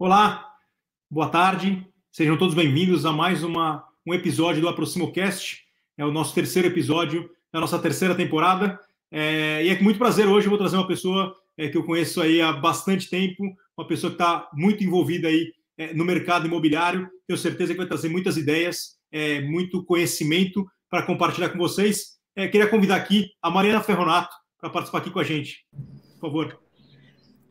Olá, boa tarde, sejam todos bem-vindos a mais uma, um episódio do AproximoCast. É o nosso terceiro episódio da nossa terceira temporada. É, e é com muito prazer hoje eu vou trazer uma pessoa é, que eu conheço aí há bastante tempo, uma pessoa que está muito envolvida aí é, no mercado imobiliário. Tenho certeza que vai trazer muitas ideias, é, muito conhecimento para compartilhar com vocês. É, queria convidar aqui a Mariana Ferronato para participar aqui com a gente. Por favor.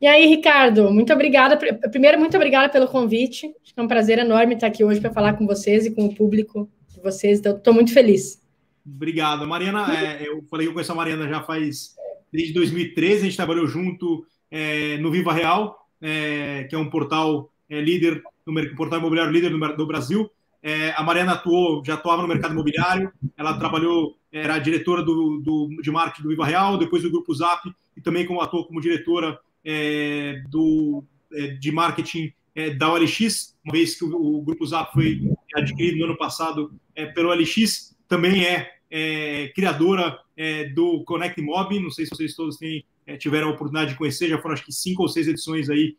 E aí, Ricardo, muito obrigada. Primeiro, muito obrigada pelo convite. É um prazer enorme estar aqui hoje para falar com vocês e com o público de vocês. Então, estou muito feliz. Obrigado. Mariana, é, eu falei que eu conheço a Mariana já faz desde 2013. A gente trabalhou junto é, no Viva Real, é, que é um portal é, líder, no portal imobiliário líder do, do Brasil. É, a Mariana atuou, já atuava no mercado imobiliário. Ela trabalhou, era diretora do, do, de marketing do Viva Real, depois do Grupo Zap, e também como, atuou como diretora é, do, é, de marketing é, da OLX, uma vez que o, o, Grupo Zap foi adquirido no ano passado é, pelo OLX, também é, é criadora é, do Connect Mob, não sei se vocês todos têm, tiveram a oportunidade de conhecer, já foram acho que cinco ou seis edições aí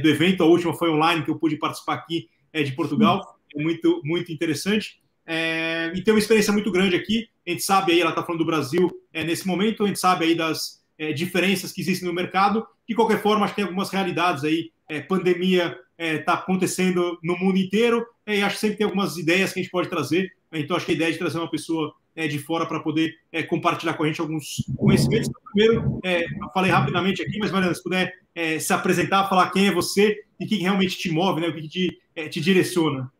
do evento, a última foi online, que eu pude participar aqui de Portugal, é muito, muito interessante. e tem uma experiência muito grande aqui, a gente sabe aí, ela está falando do Brasil nesse momento, a gente sabe aí das é, diferenças que existem no mercado. De qualquer forma, acho que tem algumas realidades aí. É, pandemia está é, acontecendo no mundo inteiro é, e acho que sempre tem algumas ideias que a gente pode trazer. Então, acho que a ideia de trazer uma pessoa é, de fora para poder é, compartilhar com a gente alguns conhecimentos. Então, primeiro, eu falei rapidamente aqui, mas Mariana, se puder se apresentar, falar quem é você e o que realmente te move, né, o que te, te direciona.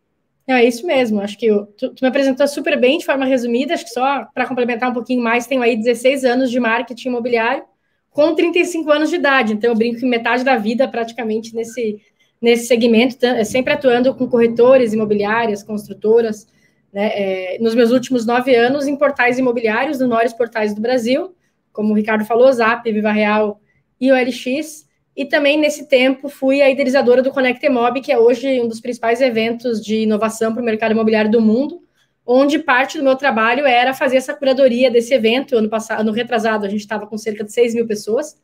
É isso mesmo, acho que eu, tu, tu, me apresentou super bem de forma resumida, acho que só para complementar um pouquinho mais, tenho aí 16 anos de marketing imobiliário, com 35 anos de idade. Então, eu brinco que metade da vida praticamente nesse, nesse segmento, é sempre atuando com corretores imobiliárias, construtoras. Né, é, nos meus últimos nove anos em portais imobiliários, nos maiores portais do Brasil, como o Ricardo falou, Zap, Viva Real e OLX. E também, nesse tempo, fui a idealizadora do Connect Mob, que é hoje um dos principais eventos de inovação para o mercado imobiliário do mundo onde parte do meu trabalho era fazer essa curadoria desse evento. Ano passado, ano retrasado, a gente estava com cerca de 6 mil pessoas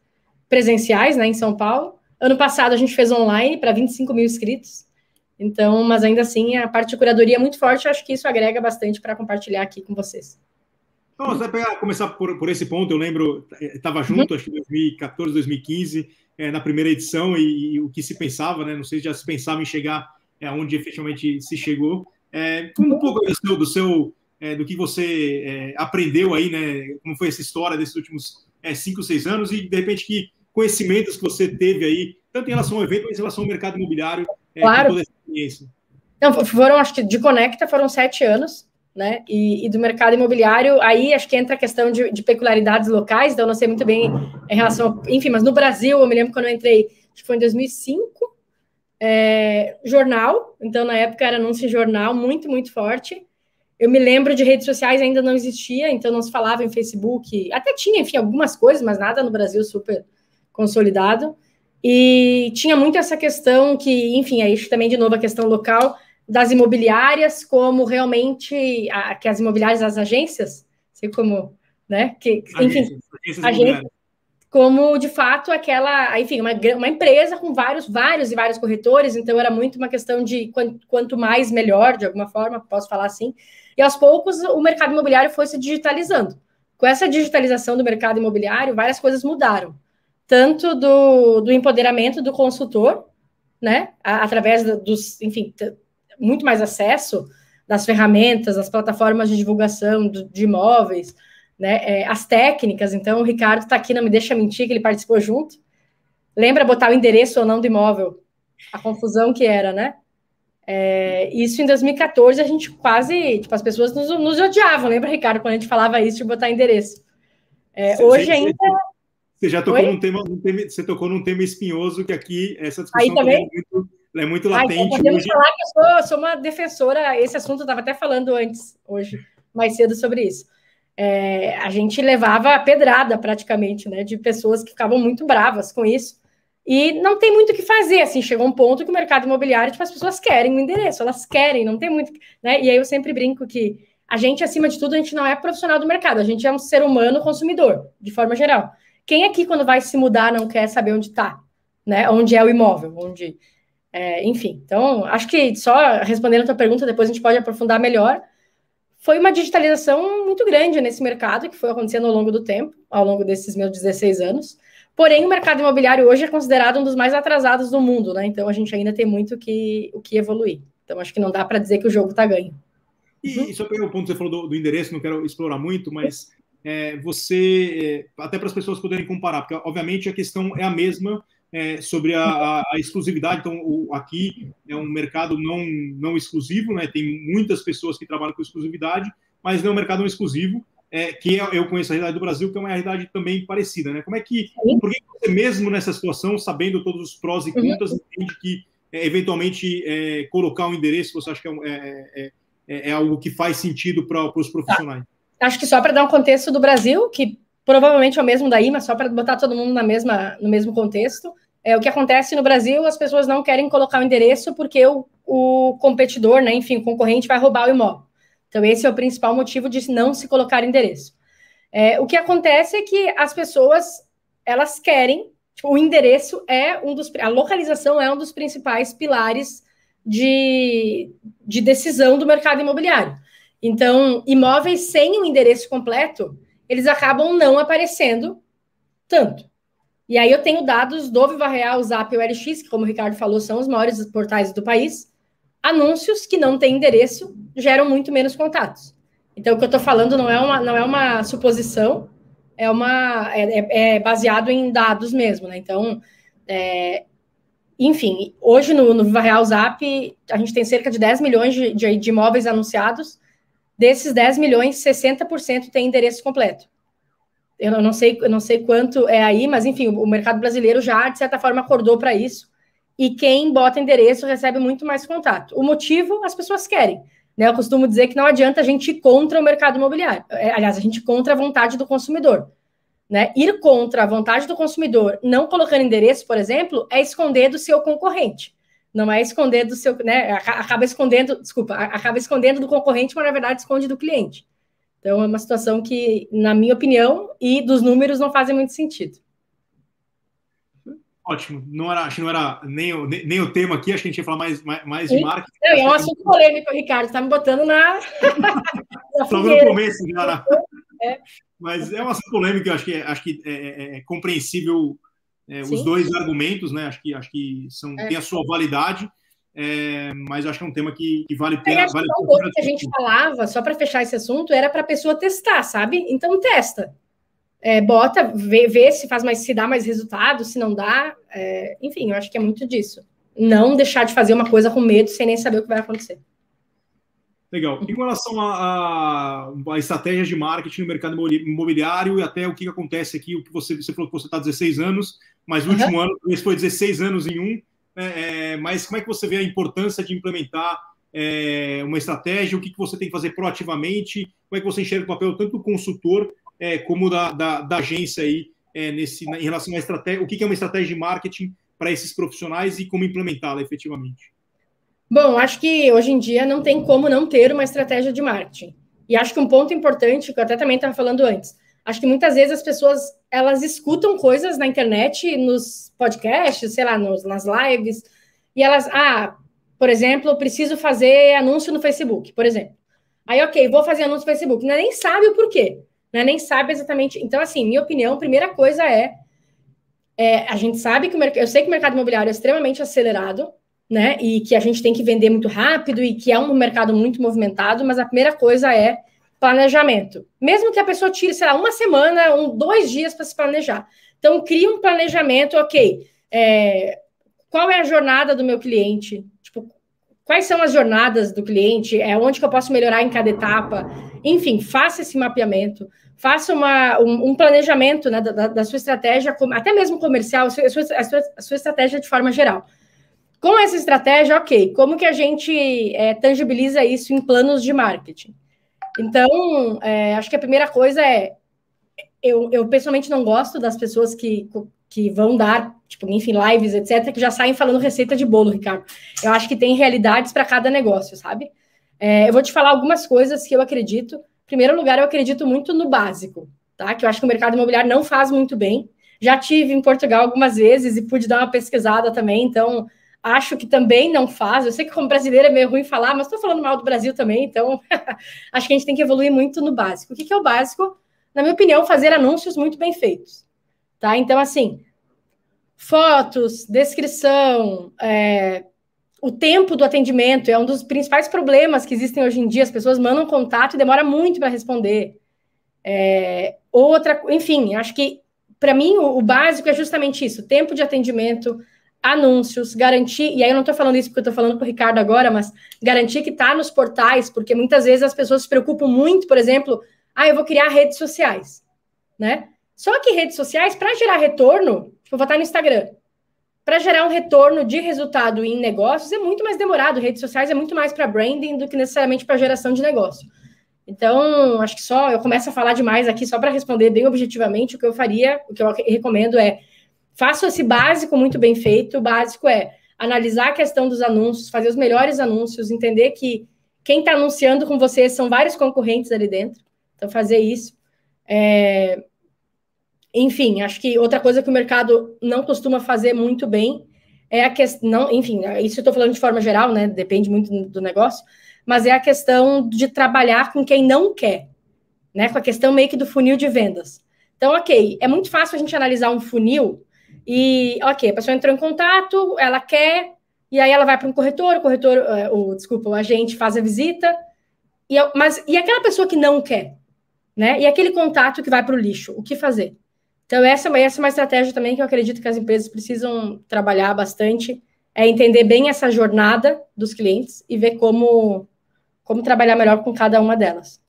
presenciais, né, em São Paulo. Ano passado a gente fez online para 25 mil inscritos. Então, mas ainda assim, a parte de curadoria é muito forte. Eu acho que isso agrega bastante para compartilhar aqui com vocês. Então, você vai começar por, por esse ponto. Eu lembro, estava junto, uhum. acho que 2014, 2015, é, na primeira edição, e, e, o que se pensava, né? Não sei se já se pensava em chegar é, onde efetivamente se chegou. É, um pouco do seu, do, seu é, do que você aprendeu aí, né? Como foi essa história desses últimos cinco, seis anos e de repente que conhecimentos que você teve aí, tanto em relação ao evento, mas em relação ao mercado imobiliário, claro. toda essa experiência. Não, foram, acho que de Conecta foram sete anos, né? E, e, do mercado imobiliário, aí acho que entra a questão de, de, peculiaridades locais, então não sei muito bem em relação, enfim, mas no Brasil, eu me lembro quando eu entrei, acho que foi em 2005, é, jornal, então na época era anúncio jornal, muito, muito forte. Eu me lembro de redes sociais ainda não existia, então não se falava em Facebook, até tinha, enfim, algumas coisas, mas nada no Brasil super consolidado. E tinha muito essa questão que, enfim, aí também de novo a questão local das imobiliárias, como realmente a, que as imobiliárias, as agências, sei como, né? Que, enfim, agências, agências como de fato aquela, enfim, uma, uma empresa com vários, vários e vários corretores, então era muito uma questão de quanto mais melhor, de alguma forma, posso falar assim. E aos poucos o mercado imobiliário foi se digitalizando. Com essa digitalização do mercado imobiliário, várias coisas mudaram. Tanto do, do empoderamento do consultor, né, através dos, enfim, muito mais acesso das ferramentas, das plataformas de divulgação de imóveis, né? É, as técnicas, então o Ricardo está aqui, não me deixa mentir que ele participou junto. Lembra botar o endereço ou não do imóvel? A confusão que era, né? É, isso em 2014 a gente quase, tipo, as pessoas nos, nos, odiavam, lembra, Ricardo, quando a gente falava isso de botar endereço. É, você, hoje ainda. Você já tocou num, tema, tema, você tocou num tema espinhoso que aqui essa discussão também é muito, é muito latente. Ai, podemos hoje... falar que eu sou, sou uma defensora, esse assunto eu estava até falando antes, hoje, mais cedo sobre isso é, a gente levava a pedrada praticamente, né, de pessoas que ficavam muito bravas com isso. E não tem muito o que fazer, assim, chegou um ponto que o mercado imobiliário, tipo, as pessoas querem o endereço, elas querem, não tem muito, né? E aí eu sempre brinco que a gente, acima de tudo, a gente não é profissional do mercado, a gente é um ser humano consumidor, de forma geral. Quem aqui, quando vai se mudar, não quer saber onde está, né? Onde é o imóvel, onde É, enfim, então, acho que só respondendo a tua pergunta, depois a gente pode aprofundar melhor. Foi uma digitalização muito grande nesse mercado, que foi acontecendo ao longo do tempo, ao longo desses meus 16 anos. Porém, o mercado imobiliário hoje é considerado um dos mais atrasados do mundo, né? Então, a gente ainda tem muito que, o que evoluir. Então, acho que não dá para dizer que o jogo está ganho. E, uhum. só pegar o ponto que você falou do, do endereço, não quero explorar muito, mas é, você, é, até para as pessoas poderem comparar, porque obviamente a questão é a mesma é, sobre a, a, a, exclusividade. Então, o, aqui é um mercado não, não exclusivo, né? tem muitas pessoas que trabalham com exclusividade, mas não é um mercado não exclusivo, é, que é, eu conheço a realidade do Brasil, que é uma realidade também parecida. Né? Como é que, por que você mesmo nessa situação, sabendo todos os prós e uhum. contras, entende que é, eventualmente é, colocar um endereço, você acha que é, é, é algo que faz sentido para os profissionais? Tá acho que só para dar um contexto do Brasil, que provavelmente é o mesmo daí, mas só para botar todo mundo na mesma, no mesmo contexto. É, o que acontece no Brasil, as pessoas não querem colocar o endereço porque o, o competidor, né, enfim, o concorrente vai roubar o imóvel. Então, esse é o principal motivo de não se colocar endereço. É, o que acontece é que as pessoas, elas querem, tipo, o endereço é um dos, a localização é um dos principais pilares de, de decisão do mercado imobiliário. Então, imóveis sem o endereço completo, eles acabam não aparecendo tanto. E aí eu tenho dados do Viva Real, Zap e OLX, que como o Ricardo falou, são os maiores portais do país. Anúncios que não têm endereço geram muito menos contatos. Então, o que eu estou falando não é uma, não é uma suposição, é, uma, é, é, é baseado em dados mesmo, né? Então, é, enfim, hoje no, no Viva Real Zap, a gente tem cerca de 10 milhões de, de, de imóveis anunciados, Desses 10 milhões, 60% tem endereço completo. Eu não sei, eu não sei quanto é aí, mas enfim, o mercado brasileiro já, de certa forma, acordou para isso. E quem bota endereço recebe muito mais contato. O motivo, as pessoas querem. Né? Eu costumo dizer que não adianta a gente ir contra o mercado imobiliário. É, aliás, a gente contra a vontade do consumidor. Né? Ir contra a vontade do consumidor, não colocando endereço, por exemplo, é esconder do seu concorrente não é esconder do seu, né? Acaba escondendo, desculpa, acaba escondendo do concorrente, mas na verdade esconde do cliente. Então é uma situação que, na minha opinião, e dos números não fazem muito sentido. Ótimo. Não era, acho que não era nem o, nem, nem o tema aqui, acho que a gente ia falar mais, mais, mais de marketing. Não, é um assunto polêmico, Ricardo. Está me botando na. Estava no começo, já. É. Mas é um assunto polêmico, acho que, é, acho que é, é, é compreensível é, os dois argumentos, né? Acho que, acho que são, é. tem a sua validade, é, mas acho que é um tema que, que vale a pena. Vale que o que a gente falava, só para fechar esse assunto, era para a pessoa testar, sabe? Então testa. É, bota, vê, vê, se faz mais, se dá mais resultado, se não dá. É, enfim, eu acho que é muito disso. Não deixar de fazer uma coisa com medo sem nem saber o que vai acontecer. Legal. Em relação a, a, a, estratégias de marketing no mercado imobiliário e até o que acontece aqui, o que você, você falou que você está 16 anos, mas o uhum. último ano, esse foi 16 anos em um, é, é, mas como é que você vê a importância de implementar é, uma estratégia, o que, que você tem que fazer proativamente, como é que você enxerga o papel tanto do consultor é, como da, da, da, agência aí, é, nesse, em relação à estratégia, o que, que é uma estratégia de marketing para esses profissionais e como implementá-la efetivamente? Bom, acho que hoje em dia não tem como não ter uma estratégia de marketing. E acho que um ponto importante, que eu até também estava falando antes, acho que muitas vezes as pessoas elas escutam coisas na internet, nos podcasts, sei lá, nos, nas lives, e elas, ah, por exemplo, preciso fazer anúncio no Facebook, por exemplo. Aí, ok, vou fazer anúncio no Facebook. Não é, nem sabe o porquê, né? nem sabe exatamente. Então, assim, minha opinião, primeira coisa é, é a gente sabe que o mercado, eu sei que o mercado imobiliário é extremamente acelerado, né? E que a gente tem que vender muito rápido e que é um mercado muito movimentado, mas a primeira coisa é planejamento. Mesmo que a pessoa tire, sei lá, uma semana, um, dois dias para se planejar. Então, cria um planejamento, ok. É, qual é a jornada do meu cliente? Tipo, quais são as jornadas do cliente? É onde que eu posso melhorar em cada etapa? Enfim, faça esse mapeamento, faça uma, um, um planejamento né, da, da, sua estratégia, até mesmo comercial, a sua, a sua, a sua estratégia de forma geral. Com essa estratégia, ok, como que a gente é, tangibiliza isso em planos de marketing? Então, é, acho que a primeira coisa é, eu, eu pessoalmente não gosto das pessoas que, que vão dar, tipo, enfim, lives, etc., que já saem falando receita de bolo, Ricardo. Eu acho que tem realidades para cada negócio, sabe? É, eu vou te falar algumas coisas que eu acredito. Em primeiro lugar, eu acredito muito no básico, tá? Que eu acho que o mercado imobiliário não faz muito bem. Já tive em Portugal algumas vezes e pude dar uma pesquisada também, então acho que também não faz. Eu sei que como brasileira é meio ruim falar, mas estou falando mal do Brasil também, então acho que a gente tem que evoluir muito no básico. O que, que é o básico? Na minha opinião, fazer anúncios muito bem feitos. Tá? Então, assim, fotos, descrição, é, o tempo do atendimento é um dos principais problemas que existem hoje em dia. As pessoas mandam contato e demora muito para responder. É, outra, enfim, acho que para mim o, o, básico é justamente isso: tempo de atendimento, anúncios, garantir, e aí eu não estou falando isso porque eu estou falando para o Ricardo agora, mas garantir que está nos portais, porque muitas vezes as pessoas se preocupam muito, por exemplo, ah, eu vou criar redes sociais, né? Só que redes sociais, para gerar retorno, tipo, vou estar no Instagram. Para gerar um retorno de resultado em negócios é muito mais demorado. Redes sociais é muito mais para branding do que necessariamente para geração de negócio. Então, acho que só eu começo a falar demais aqui só para responder bem objetivamente o que eu faria, o que eu recomendo é Faço esse básico muito bem feito. O básico é analisar a questão dos anúncios, fazer os melhores anúncios, entender que quem está anunciando com você são vários concorrentes ali dentro. Então, fazer isso. É... Enfim, acho que outra coisa que o mercado não costuma fazer muito bem é a questão, enfim, isso eu estou falando de forma geral, né? Depende muito do negócio, mas é a questão de trabalhar com quem não quer, né? Com a questão meio que do funil de vendas. Então, ok, é muito fácil a gente analisar um funil e, ok, a pessoa entrou em contato, ela quer, e aí ela vai para um corretor, o corretor, é, o, desculpa, o agente faz a visita, e, mas e aquela pessoa que não quer, né? E aquele contato que vai para o lixo, o que fazer? Então, essa, essa é uma estratégia também que eu acredito que as empresas precisam trabalhar bastante, é entender bem essa jornada dos clientes e ver como, como trabalhar melhor com cada uma delas.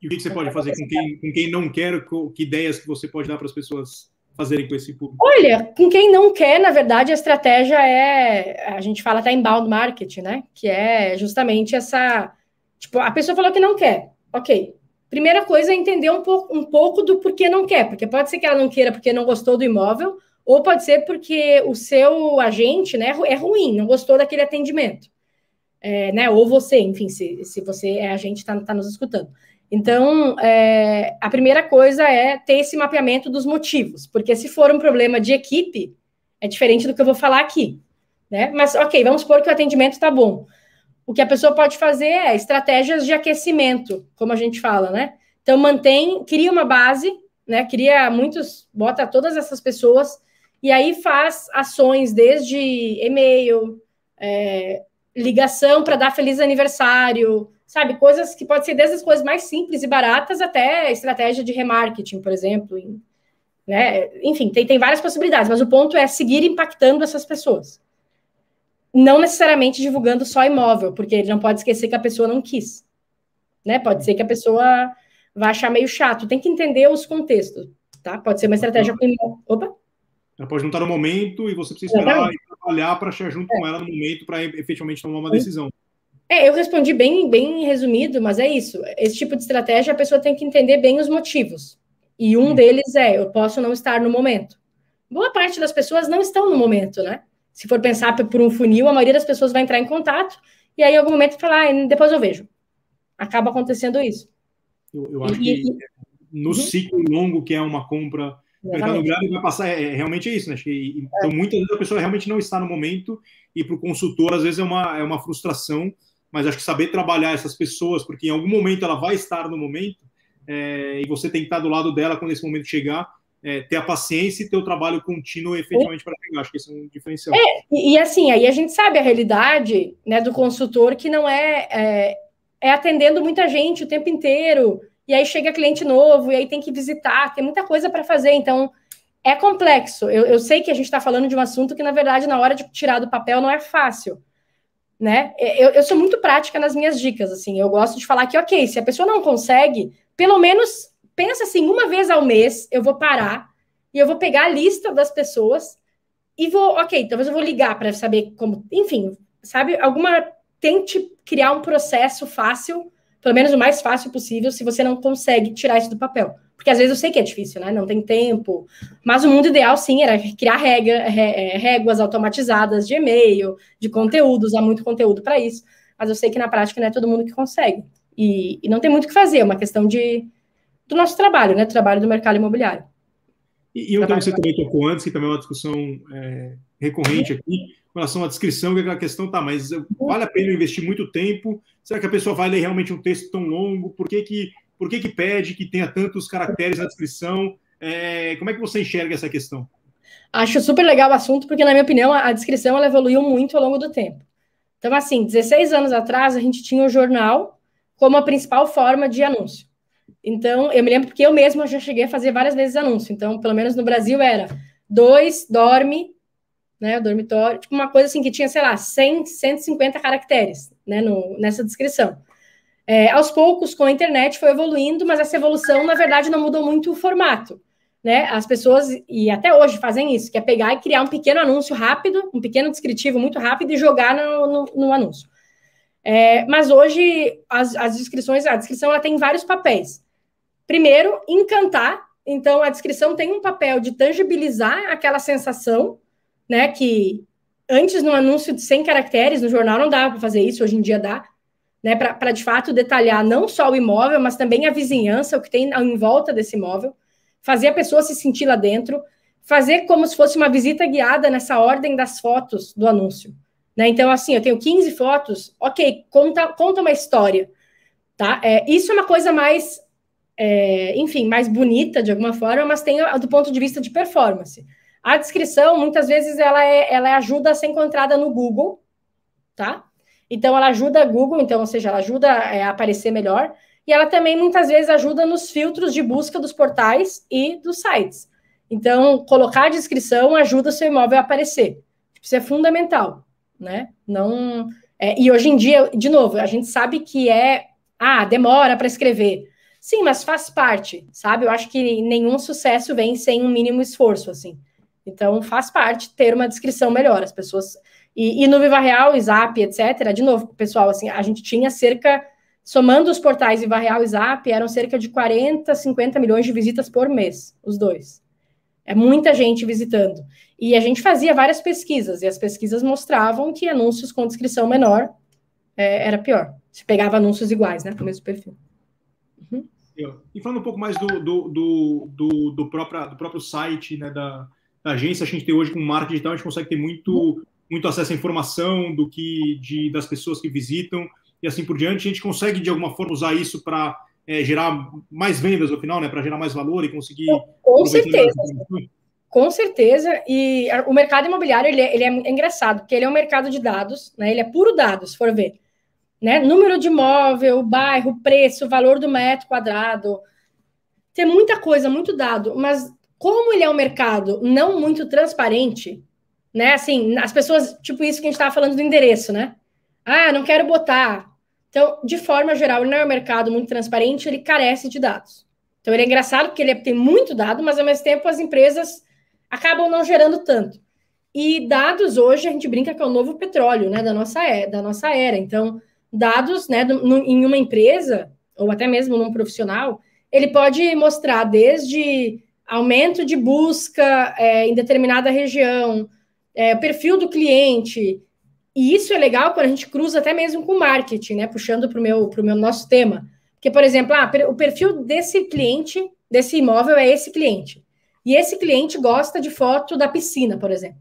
E o que você pode fazer com quem, com quem não quer? Que ideias que você pode dar para as pessoas fazerem com esse público? Olha, com quem não quer, na verdade, a estratégia é, a gente fala até inbound marketing, né? Que é justamente essa, tipo, a pessoa falou que não quer, ok. Primeira coisa é entender um pouco, um pouco do porquê não quer, porque pode ser que ela não queira porque não gostou do imóvel, ou pode ser porque o seu agente, né, é ruim, não gostou daquele atendimento. É, né, ou você, enfim, se, se você é agente, está tá nos escutando. Então, é, a primeira coisa é ter esse mapeamento dos motivos, porque se for um problema de equipe, é diferente do que eu vou falar aqui, né? Mas, ok, vamos supor que o atendimento está bom. O que a pessoa pode fazer é estratégias de aquecimento, como a gente fala, né? Então, mantém, cria uma base, né? Cria muitos, bota todas essas pessoas, e aí faz ações desde e-mail, é, ligação para dar feliz aniversário, sabe? Coisas que pode ser desde as coisas mais simples e baratas até estratégia de remarketing, por exemplo. Né? Enfim, tem, tem várias possibilidades, mas o ponto é seguir impactando essas pessoas. Não necessariamente divulgando só imóvel, porque ele não pode esquecer que a pessoa não quis. Né? Pode ser que a pessoa vá achar meio chato. Tem que entender os contextos, tá? Pode ser uma estratégia com Opa! Ela pode não estar no momento e você precisa esperar e trabalhar para chegar junto é. com ela no momento para efetivamente tomar uma decisão. É, eu respondi bem, bem resumido, mas é isso. Esse tipo de estratégia a pessoa tem que entender bem os motivos. E um deles é: eu posso não estar no momento. Boa parte das pessoas não estão no momento, né? Se for pensar por um funil, a maioria das pessoas vai entrar em contato e aí, em algum momento, falar, ah, depois eu vejo. Acaba acontecendo isso. Eu, eu acho e, que no uhum. ciclo longo que é uma compra, mercado imobiliário vai passar, é, é, realmente é isso, né? Que, então, é. muitas vezes a pessoa realmente não está no momento e para o consultor, às vezes, é uma, é uma frustração mas acho que saber trabalhar essas pessoas, porque em algum momento ela vai estar no momento, é, e você tem que estar do lado dela quando esse momento chegar, é, ter a paciência e ter o trabalho contínuo efetivamente para chegar. Acho que esse é um diferencial. É, e, e, assim, aí a gente sabe a realidade né, do consultor que não é, é, é atendendo muita gente o tempo inteiro, e aí chega cliente novo, e aí tem que visitar, tem muita coisa para fazer, então é complexo. Eu, eu sei que a gente está falando de um assunto que, na verdade, na hora de tirar do papel não é fácil né? Eu, eu sou muito prática nas minhas dicas, assim, eu gosto de falar que, ok, se a pessoa não consegue, pelo menos pensa assim, uma vez ao mês eu vou parar e eu vou pegar a lista das pessoas e vou, ok, talvez eu vou ligar para saber como, enfim, sabe, alguma tente criar um processo fácil, pelo menos o mais fácil possível, se você não consegue tirar isso do papel. Porque às vezes eu sei que é difícil, né? Não tem tempo. Mas o mundo ideal, sim, era criar regra, é, réguas automatizadas de e-mail, de conteúdo, usar muito conteúdo para isso. Mas eu sei que na prática não é todo mundo que consegue. E, e não tem muito o que fazer, é uma questão de, do nosso trabalho, né? Do trabalho do mercado imobiliário. E, e tema que você também tocou antes, que também é uma discussão é, recorrente aqui com relação à descrição, que a questão tá, mas vale a pena investir muito tempo? Será que a pessoa vai ler realmente um texto tão longo? Por que que, por que, que pede que tenha tantos caracteres na descrição? É, como é que você enxerga essa questão? Acho super legal o assunto, porque, na minha opinião, a descrição ela evoluiu muito ao longo do tempo. Então, assim, 16 anos atrás, a gente tinha o jornal como a principal forma de anúncio. Então, eu me lembro porque eu mesma já cheguei a fazer várias vezes anúncio. Então, pelo menos no Brasil era dois, dorme, né, dormitório, tipo uma coisa assim que tinha, sei lá, 100, 150 caracteres, né, no, nessa descrição. É, aos poucos, com a internet, foi evoluindo, mas essa evolução, na verdade, não mudou muito o formato né? As pessoas, e até hoje fazem isso, que é pegar e criar um pequeno anúncio rápido, um pequeno descritivo muito rápido e jogar no, no, no anúncio. É, mas hoje as, as descrições, a descrição ela tem vários papéis. Primeiro, encantar. Então, a descrição tem um papel de tangibilizar aquela sensação, né? Que antes no anúncio de 100 caracteres no jornal não dava para fazer isso, hoje em dia dá, né? Para de fato detalhar não só o imóvel, mas também a vizinhança, o que tem em volta desse imóvel fazer a pessoa se sentir lá dentro, fazer como se fosse uma visita guiada nessa ordem das fotos do anúncio. Né? Então, assim, eu tenho 15 fotos, ok, conta, conta uma história. Tá? É, isso é uma coisa mais, é, enfim, mais bonita de alguma forma, mas tem do ponto de vista de performance. A descrição, muitas vezes, ela, é, ela ajuda a ser encontrada no Google, tá? Então, ela ajuda a Google, então, ou seja, ela ajuda é, a aparecer melhor, e ela também muitas vezes ajuda nos filtros de busca dos portais e dos sites. Então, colocar a descrição ajuda o seu imóvel a aparecer. Isso é fundamental, né? Não. É, e hoje em dia, de novo, a gente sabe que é. Ah, demora para escrever. Sim, mas faz parte, sabe? Eu acho que nenhum sucesso vem sem um mínimo esforço, assim. Então, faz parte ter uma descrição melhor. As pessoas. E, e no Viva Real, Zap, etc. De novo, pessoal, assim, a gente tinha cerca Somando os portais Viva Real e Zap, eram cerca de 40, 50 milhões de visitas por mês, os dois. É muita gente visitando. E a gente fazia várias pesquisas, e as pesquisas mostravam que anúncios com descrição menor é, era pior. Se pegava anúncios iguais, né, com o mesmo perfil. Uhum. E falando um pouco mais do, do, do, do, do, próprio, do próprio site né, da, da, agência, a gente tem hoje com marketing digital, a gente consegue ter muito, muito acesso à informação do que de, das pessoas que visitam e assim por diante, a gente consegue de alguma forma usar isso para é, gerar mais vendas no final, né? Para gerar mais valor e conseguir. Com certeza. Com certeza. E o mercado imobiliário ele é, ele é engraçado, porque ele é um mercado de dados, né? Ele é puro dados, se for ver. Né? Número de imóvel, bairro, preço, valor do metro quadrado. Tem muita coisa, muito dado, mas como ele é um mercado não muito transparente, né? Assim, as pessoas, tipo isso que a gente estava falando do endereço, né? Ah, não quero botar. Então, de forma geral, ele não é um mercado muito transparente, ele carece de dados. Então, ele é engraçado porque ele tem muito dado, mas ao mesmo tempo as empresas acabam não gerando tanto. E dados hoje a gente brinca que é o novo petróleo, né, da nossa era, da nossa era. Então, dados, né, no, em uma empresa ou até mesmo num profissional, ele pode mostrar desde aumento de busca é, em determinada região, é, perfil do cliente, e isso é legal quando a gente cruza até mesmo com marketing, né? Puxando para o meu, meu nosso tema. Porque, por exemplo, ah, o perfil desse cliente, desse imóvel, é esse cliente. E esse cliente gosta de foto da piscina, por exemplo.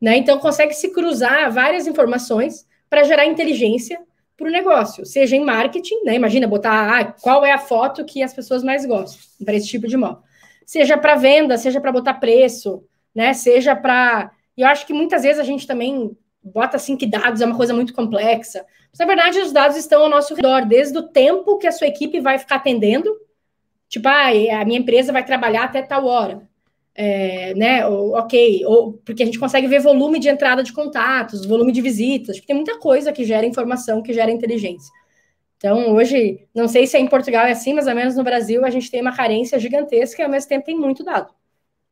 Né? Então, consegue se cruzar várias informações para gerar inteligência para o negócio, seja em marketing, né? Imagina botar ah, qual é a foto que as pessoas mais gostam para esse tipo de imóvel. Seja para venda, seja para botar preço, né? Seja para. Eu acho que muitas vezes a gente também bota assim que dados é uma coisa muito complexa. Mas, na verdade, os dados estão ao nosso redor, desde o tempo que a sua equipe vai ficar atendendo, tipo, ah, a minha empresa vai trabalhar até tal hora. É, né, ou, ok, ou porque a gente consegue ver volume de entrada de contatos, volume de visitas, tem muita coisa que gera informação, que gera inteligência. Então, hoje, não sei se é em Portugal é assim, mas ao menos no Brasil a gente tem uma carência gigantesca e ao mesmo tempo tem muito dado.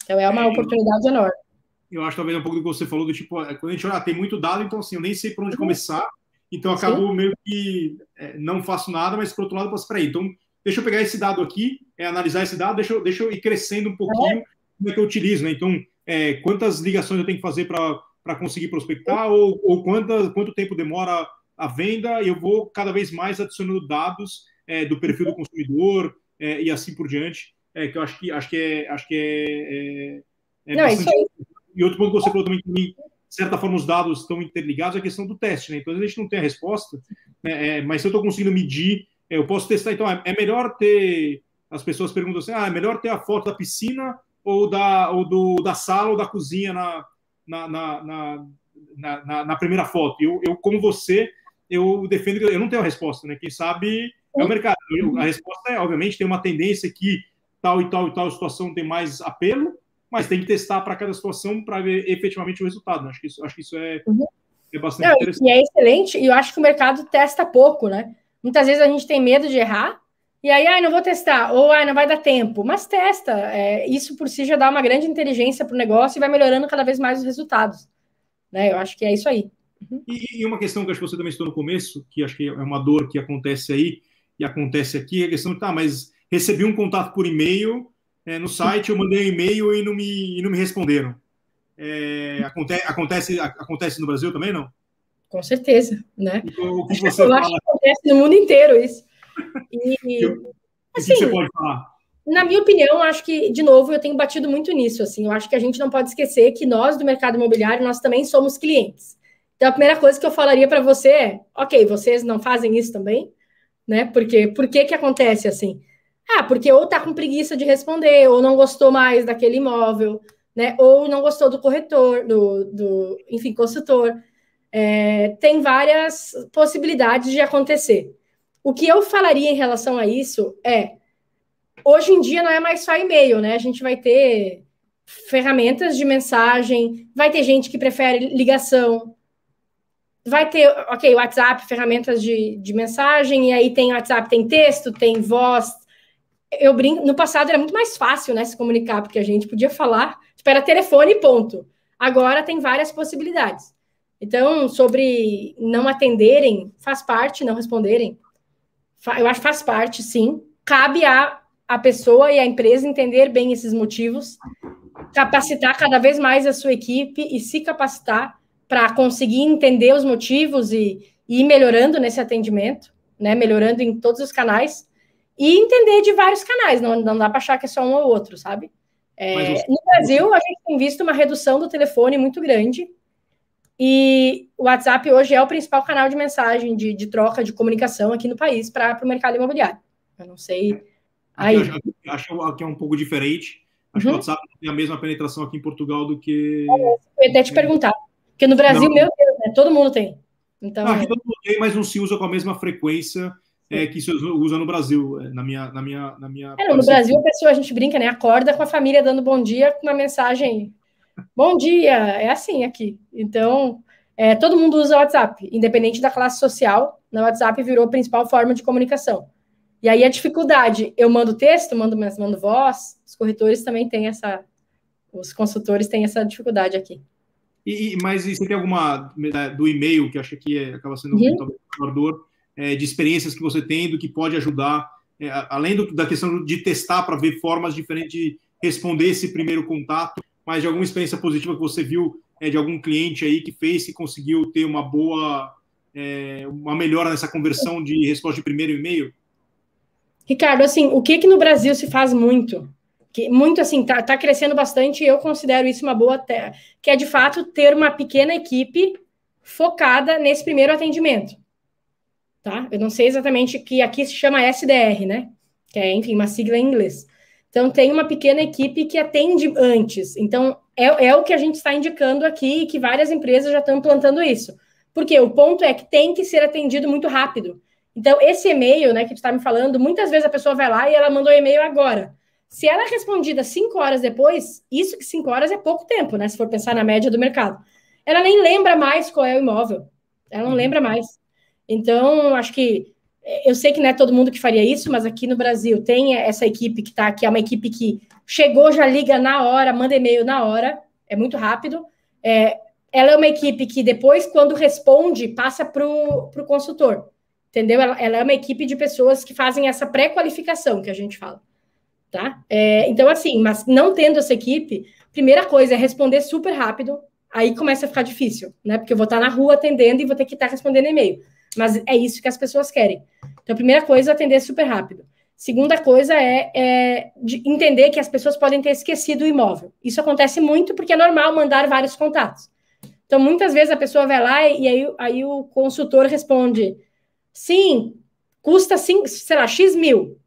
Então, é uma é, oportunidade enorme eu acho talvez um pouco do que você falou, do tipo, é, quando a gente olha, tem muito dado, então assim, eu nem sei por onde uhum. começar, então acabou meio que é, não faço nada, mas por outro lado, eu posso, peraí, então deixa eu pegar esse dado aqui, é, analisar esse dado, deixa eu, deixa eu ir crescendo um pouquinho é. como é que eu utilizo, né? Então, é, quantas ligações eu tenho que fazer para conseguir prospectar, ou, ou quanta, quanto tempo demora a venda, e eu vou cada vez mais adicionando dados é, do perfil do consumidor é, e assim por diante, é, que eu acho que acho que é, acho que é, Não, isso aí e outro ponto que você falou também que de certa forma, os dados estão interligados à questão do teste, né? Então, a gente não tem a resposta, né? é, mas se eu estou conseguindo medir, é, eu posso testar. Então, é, é, melhor ter. As pessoas perguntam assim: ah, é melhor ter a foto da piscina ou da, ou do, da sala ou da cozinha na, na, na, na, na, na primeira foto? Eu, eu, como você, eu defendo que eu não tenho a resposta, né? Quem sabe é o mercado. Eu, a resposta é, obviamente, tem uma tendência que tal e tal e tal situação tem mais apelo, mas tem que testar para cada situação para ver efetivamente o resultado. Né? Acho, que isso, acho que isso é, uhum. é bastante Não, interessante. E é excelente, e eu acho que o mercado testa pouco, né? Muitas vezes a gente tem medo de errar, e aí, ai, não vou testar, ou ai, não vai dar tempo, mas testa. É, isso por si já dá uma grande inteligência para o negócio e vai melhorando cada vez mais os resultados. Né? Eu acho que é isso aí. Uhum. E, e, uma questão que acho que você também citou no começo, que acho que é uma dor que acontece aí e acontece aqui, é a questão de, tá, mas recebi um contato por e-mail, é, no site eu mandei um e-mail e não me, e não me responderam. É, acontece, acontece, acontece no Brasil também, não? Com certeza, né? O que você eu fala... acho que acontece no mundo inteiro isso. E, assim, o que você pode falar? Na minha opinião, acho que, de novo, eu tenho batido muito nisso. Assim, eu acho que a gente não pode esquecer que nós, do mercado imobiliário, nós também somos clientes. Então, a primeira coisa que eu falaria para você é: ok, vocês não fazem isso também? Né? Porque por que, que acontece assim? Ah, porque ou tá com preguiça de responder, ou não gostou mais daquele imóvel, né? Ou não gostou do corretor, do, do enfim, consultor. É, tem várias possibilidades de acontecer. O que eu falaria em relação a isso é: hoje em dia não é mais só e-mail, né? A gente vai ter ferramentas de mensagem, vai ter gente que prefere ligação, vai ter, ok, WhatsApp, ferramentas de, de mensagem, e aí tem WhatsApp, tem texto, tem voz, eu brinco, no passado era muito mais fácil, né, se comunicar, porque a gente podia falar, tipo, era telefone e ponto. Agora tem várias possibilidades. Então, sobre não atenderem, faz parte, não responderem. Eu acho que faz parte, sim. Cabe a, a pessoa e a empresa entender bem esses motivos, capacitar cada vez mais a sua equipe e se capacitar para conseguir entender os motivos e, e ir melhorando nesse atendimento, né? Melhorando em todos os canais e entender de vários canais, não, não dá para achar que é só um ou outro, sabe? É, no Brasil, a gente tem visto uma redução do telefone muito grande, e o WhatsApp hoje é o principal canal de mensagem, de, de troca, de comunicação aqui no país para o mercado imobiliário. Eu não sei. Aí. Acho, acho que é um pouco diferente. Acho uhum. que o WhatsApp tem a mesma penetração aqui em Portugal do que. É, eu ia até te perguntar. Porque no Brasil, não. meu Deus, né? Todo mundo tem. Então, aqui todo mundo tem, mas não se usa com a mesma frequência é, que se usa no Brasil, é, na minha, na minha, na minha. É, no Brasil a pessoa a gente brinca, né? Acorda com a família dando bom dia com uma mensagem. Bom dia, é assim aqui. Então, é, todo mundo usa o WhatsApp, independente da classe social. O WhatsApp virou a principal forma de comunicação. E aí a dificuldade, eu mando texto, mando, mando voz, os corretores também têm essa, os consultores têm essa dificuldade aqui. E, mas você tem alguma né, do e-mail que acha que é, acaba sendo uhum. um? É, de experiências que você tem, do que pode ajudar, é, além do, da questão de testar para ver formas diferentes de responder esse primeiro contato, mas de alguma experiência positiva que você viu é, de algum cliente aí que fez, que conseguiu ter uma boa, é, uma melhora nessa conversão de resposta de primeiro e-mail? Ricardo, assim, o que que no Brasil se faz muito? Que muito assim, tá, tá crescendo bastante e eu considero isso uma boa terra, que é de fato ter uma pequena equipe focada nesse primeiro atendimento tá? Eu não sei exatamente que aqui se chama SDR, né? Que é, enfim, uma sigla em inglês. Então, tem uma pequena equipe que atende antes. Então, é, é o que a gente está indicando aqui e que várias empresas já estão implantando isso. Porque o ponto é que tem que ser atendido muito rápido. Então, esse e-mail, né, que tu está me falando, muitas vezes a pessoa vai lá e ela mandou o e-mail agora. Se ela é respondida cinco horas depois, isso que cinco horas é pouco tempo, né? Se for pensar na média do mercado. Ela nem lembra mais qual é o imóvel. Ela não uhum. lembra mais. Então, acho que eu sei que não é todo mundo que faria isso, mas aqui no Brasil tem essa equipe que está aqui, é uma equipe que chegou, já liga na hora, manda e-mail na hora, é muito rápido. É, ela é uma equipe que depois, quando responde, passa para o consultor, entendeu? Ela, ela, é uma equipe de pessoas que fazem essa pré-qualificação que a gente fala, tá? É, então, assim, mas não tendo essa equipe, primeira coisa é responder super rápido, aí começa a ficar difícil, né? Porque eu vou estar na rua atendendo e vou ter que estar respondendo e-mail. Mas é isso que as pessoas querem. Então, a primeira coisa é atender super rápido. Segunda coisa é, é entender que as pessoas podem ter esquecido o imóvel. Isso acontece muito porque é normal mandar vários contatos. Então, muitas vezes a pessoa vai lá e aí, aí o consultor responde: sim, custa, cinco, sei lá, X mil.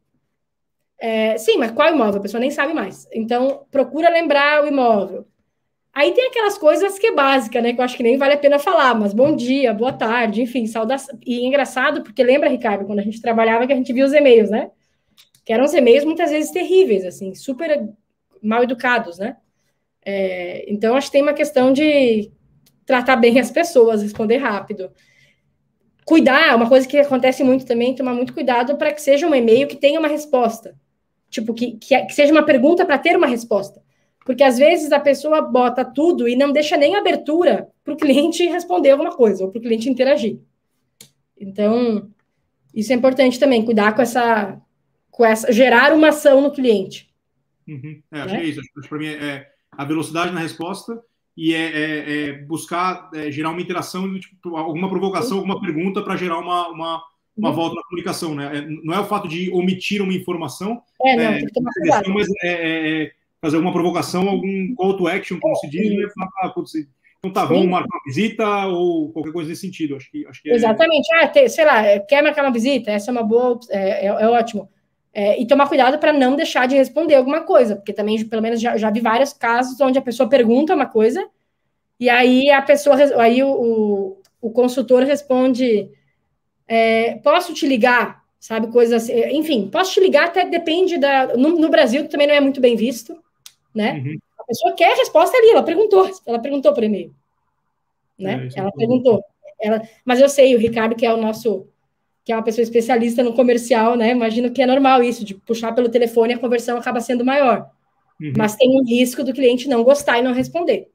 É, sim, mas qual imóvel? A pessoa nem sabe mais. Então, procura lembrar o imóvel. Aí tem aquelas coisas que é básica, né? Que eu acho que nem vale a pena falar, mas bom dia, boa tarde, enfim, saudação. E é engraçado, porque lembra, Ricardo, quando a gente trabalhava que a gente via os e-mails, né? Que eram os e-mails muitas vezes terríveis, assim, super mal educados, né? É, então, acho que tem uma questão de tratar bem as pessoas, responder rápido. Cuidar, uma coisa que acontece muito também, tomar muito cuidado para que seja um e-mail que tenha uma resposta. Tipo, que, que, que seja uma pergunta para ter uma resposta. Porque às vezes a pessoa bota tudo e não deixa nem abertura para o cliente responder alguma coisa, ou para o cliente interagir. Então, isso é importante também, cuidar com essa, com essa gerar uma ação no cliente. Uhum. É, acho né? que é isso. Acho que para mim é, é a velocidade na resposta e é, é, é buscar é, gerar uma interação, tipo, alguma provocação, alguma pergunta para gerar uma, uma, uma uhum. volta na comunicação, né? É, não é o fato de omitir uma informação, é, não, tem que tomar cuidado. mas é, fazer alguma provocação, algum call to action, como se diz, né? Falar, então tá, vamos marcar uma visita ou qualquer coisa nesse sentido. Acho que, acho que Exatamente. Ah, tem, sei lá, quer marcar uma visita? Essa é uma boa, é, é, ótimo. É, e tomar cuidado para não deixar de responder alguma coisa, porque também, pelo menos, já, já vi vários casos onde a pessoa pergunta uma coisa e aí a pessoa, aí o, o consultor responde: é, posso te ligar? Sabe, coisas assim. Enfim, posso te ligar, até depende da. No, no Brasil, também não é muito bem visto, né? Uhum. A pessoa quer a resposta ali, ela perguntou, ela perguntou por e-mail. Né? É, ela é perguntou. Ela, mas eu sei, o Ricardo, que é o nosso que é uma pessoa especialista no comercial, né? Imagino que é normal isso, de puxar pelo telefone a conversão acaba sendo maior. Uhum. Mas tem um risco do cliente não gostar e não responder.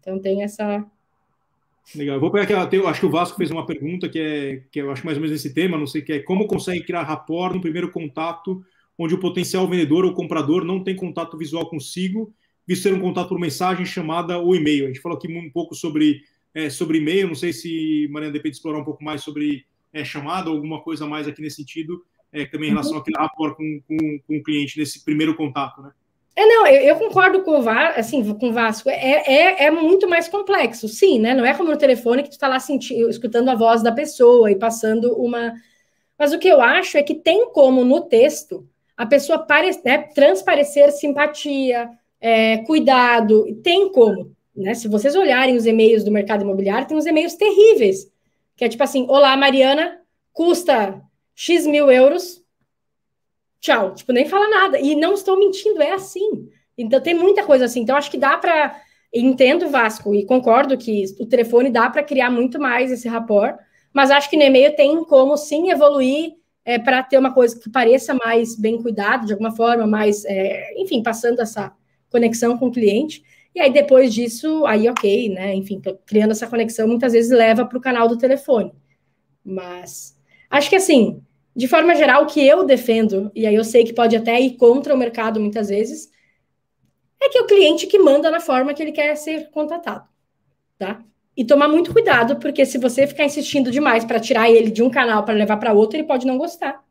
Então tem essa. Legal. Eu vou pegar aquela. Eu acho que o Vasco fez uma pergunta que é que eu acho mais ou menos esse tema, não sei que é como consegue criar rapport no primeiro contato, onde o potencial vendedor ou comprador não tem contato visual consigo, visto ser um contato por mensagem, chamada ou e-mail. A gente falou aqui um pouco sobre, é, sobre e-mail, não sei se Mariana depende explorar um pouco mais sobre é, chamada ou alguma coisa mais aqui nesse sentido, é, também em relação uhum. criar rapport com, com, com o cliente nesse primeiro contato, né? É, não, eu, eu, concordo com o Vasco, assim, com o Vasco, é, é, é, muito mais complexo, sim, né? Não é como no telefone que tu está lá sentindo, escutando a voz da pessoa e passando uma. Mas o que eu acho é que tem como no texto a pessoa pare, né, transparecer simpatia, é, cuidado, tem como. Né? Se vocês olharem os e-mails do mercado imobiliário, tem uns e-mails terríveis, que é tipo assim: Olá, Mariana, custa X mil euros, tchau. Tipo, nem fala nada. E não estou mentindo, é assim. Então tem muita coisa assim. Então acho que dá para entendo Vasco e concordo que o telefone dá para criar muito mais esse rapport, mas acho que no e-mail tem como sim evoluir é, para ter uma coisa que pareça mais bem cuidado, de alguma forma, mais, é, enfim, passando essa conexão com o cliente. E aí depois disso, aí ok, né? Enfim, criando essa conexão, muitas vezes leva para o canal do telefone. Mas acho que assim, de forma geral, o que eu defendo, e aí eu sei que pode até ir contra o mercado muitas vezes, é que é o cliente que manda na forma que ele quer ser contratado, tá? E tomar muito cuidado, porque se você ficar insistindo demais para tirar ele de um canal para levar para outro, ele pode não gostar.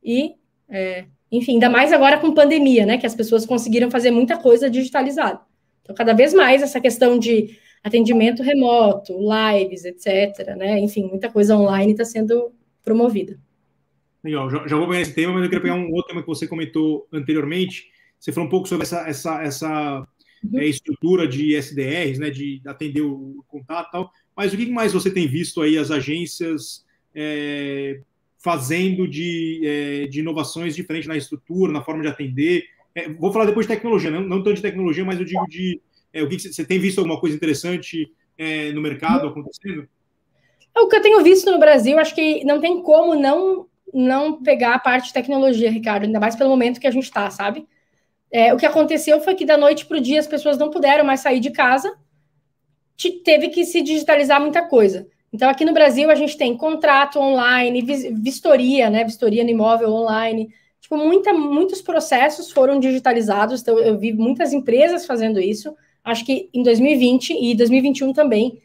E, é, enfim, ainda mais agora com pandemia, né? Que as pessoas conseguiram fazer muita coisa digitalizada. Então, cada vez mais essa questão de atendimento remoto, lives, etc., né? Enfim, muita coisa online está sendo promovida. Legal, já, já vou pegar esse tema, mas eu queria pegar um outro tema que você comentou anteriormente. Você falou um pouco sobre essa, essa, essa uhum. é, estrutura de SDRs, né, de atender o contato e tal. Mas o que mais você tem visto aí as agências é, fazendo de, é, de inovações diferentes na estrutura, na forma de atender? É, vou falar depois de tecnologia, não, não tanto de tecnologia, mas eu digo de é, o que você tem visto alguma coisa interessante é, no mercado uhum. acontecendo? O que eu tenho visto no Brasil, acho que não tem como não não pegar a parte de tecnologia, Ricardo, ainda mais pelo momento que a gente está, sabe? É, o que aconteceu foi que da noite para o dia as pessoas não puderam mais sair de casa, teve que se digitalizar muita coisa. Então, aqui no Brasil, a gente tem contrato online, vistoria, né? Vistoria no imóvel online. Tipo, muita, muitos processos foram digitalizados. Então, eu vi muitas empresas fazendo isso. Acho que em 2020 e 2021 também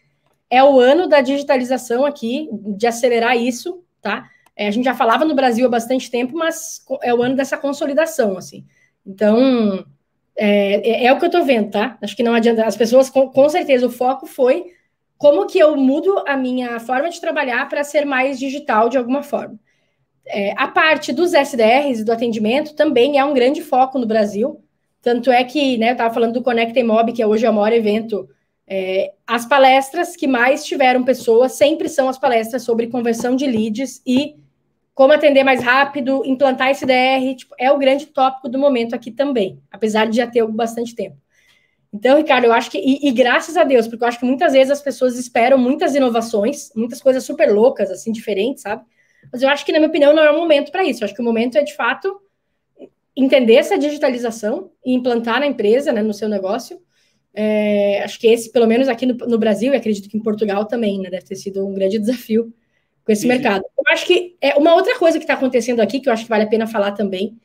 é o ano da digitalização aqui, de acelerar isso, tá? É, a gente já falava no Brasil há bastante tempo, mas é o ano dessa consolidação, assim. Então, é, é, é o que eu estou vendo, tá? Acho que não adianta. As pessoas, com, com, certeza, o foco foi como que eu mudo a minha forma de trabalhar para ser mais digital de alguma forma. É, a parte dos SDRs e do atendimento também é um grande foco no Brasil. Tanto é que, né, eu estava falando do Conecta Mob, que é hoje é o maior evento. É, as palestras que mais tiveram pessoas sempre são as palestras sobre conversão de leads e como atender mais rápido, implantar SDR, tipo, é o grande tópico do momento aqui também, apesar de já ter bastante tempo. Então, Ricardo, eu acho que, e, e, graças a Deus, porque eu acho que muitas vezes as pessoas esperam muitas inovações, muitas coisas super loucas, assim, diferentes, sabe? Mas eu acho que, na minha opinião, não é o momento para isso. Eu acho que o momento é, de fato, entender essa digitalização e implantar na empresa, né, no seu negócio. É, acho que esse, pelo menos aqui no, no, Brasil, e acredito que em Portugal também, né, deve ter sido um grande desafio com esse Sim. mercado. Eu acho que é uma outra coisa que está acontecendo aqui, que eu acho que vale a pena falar também,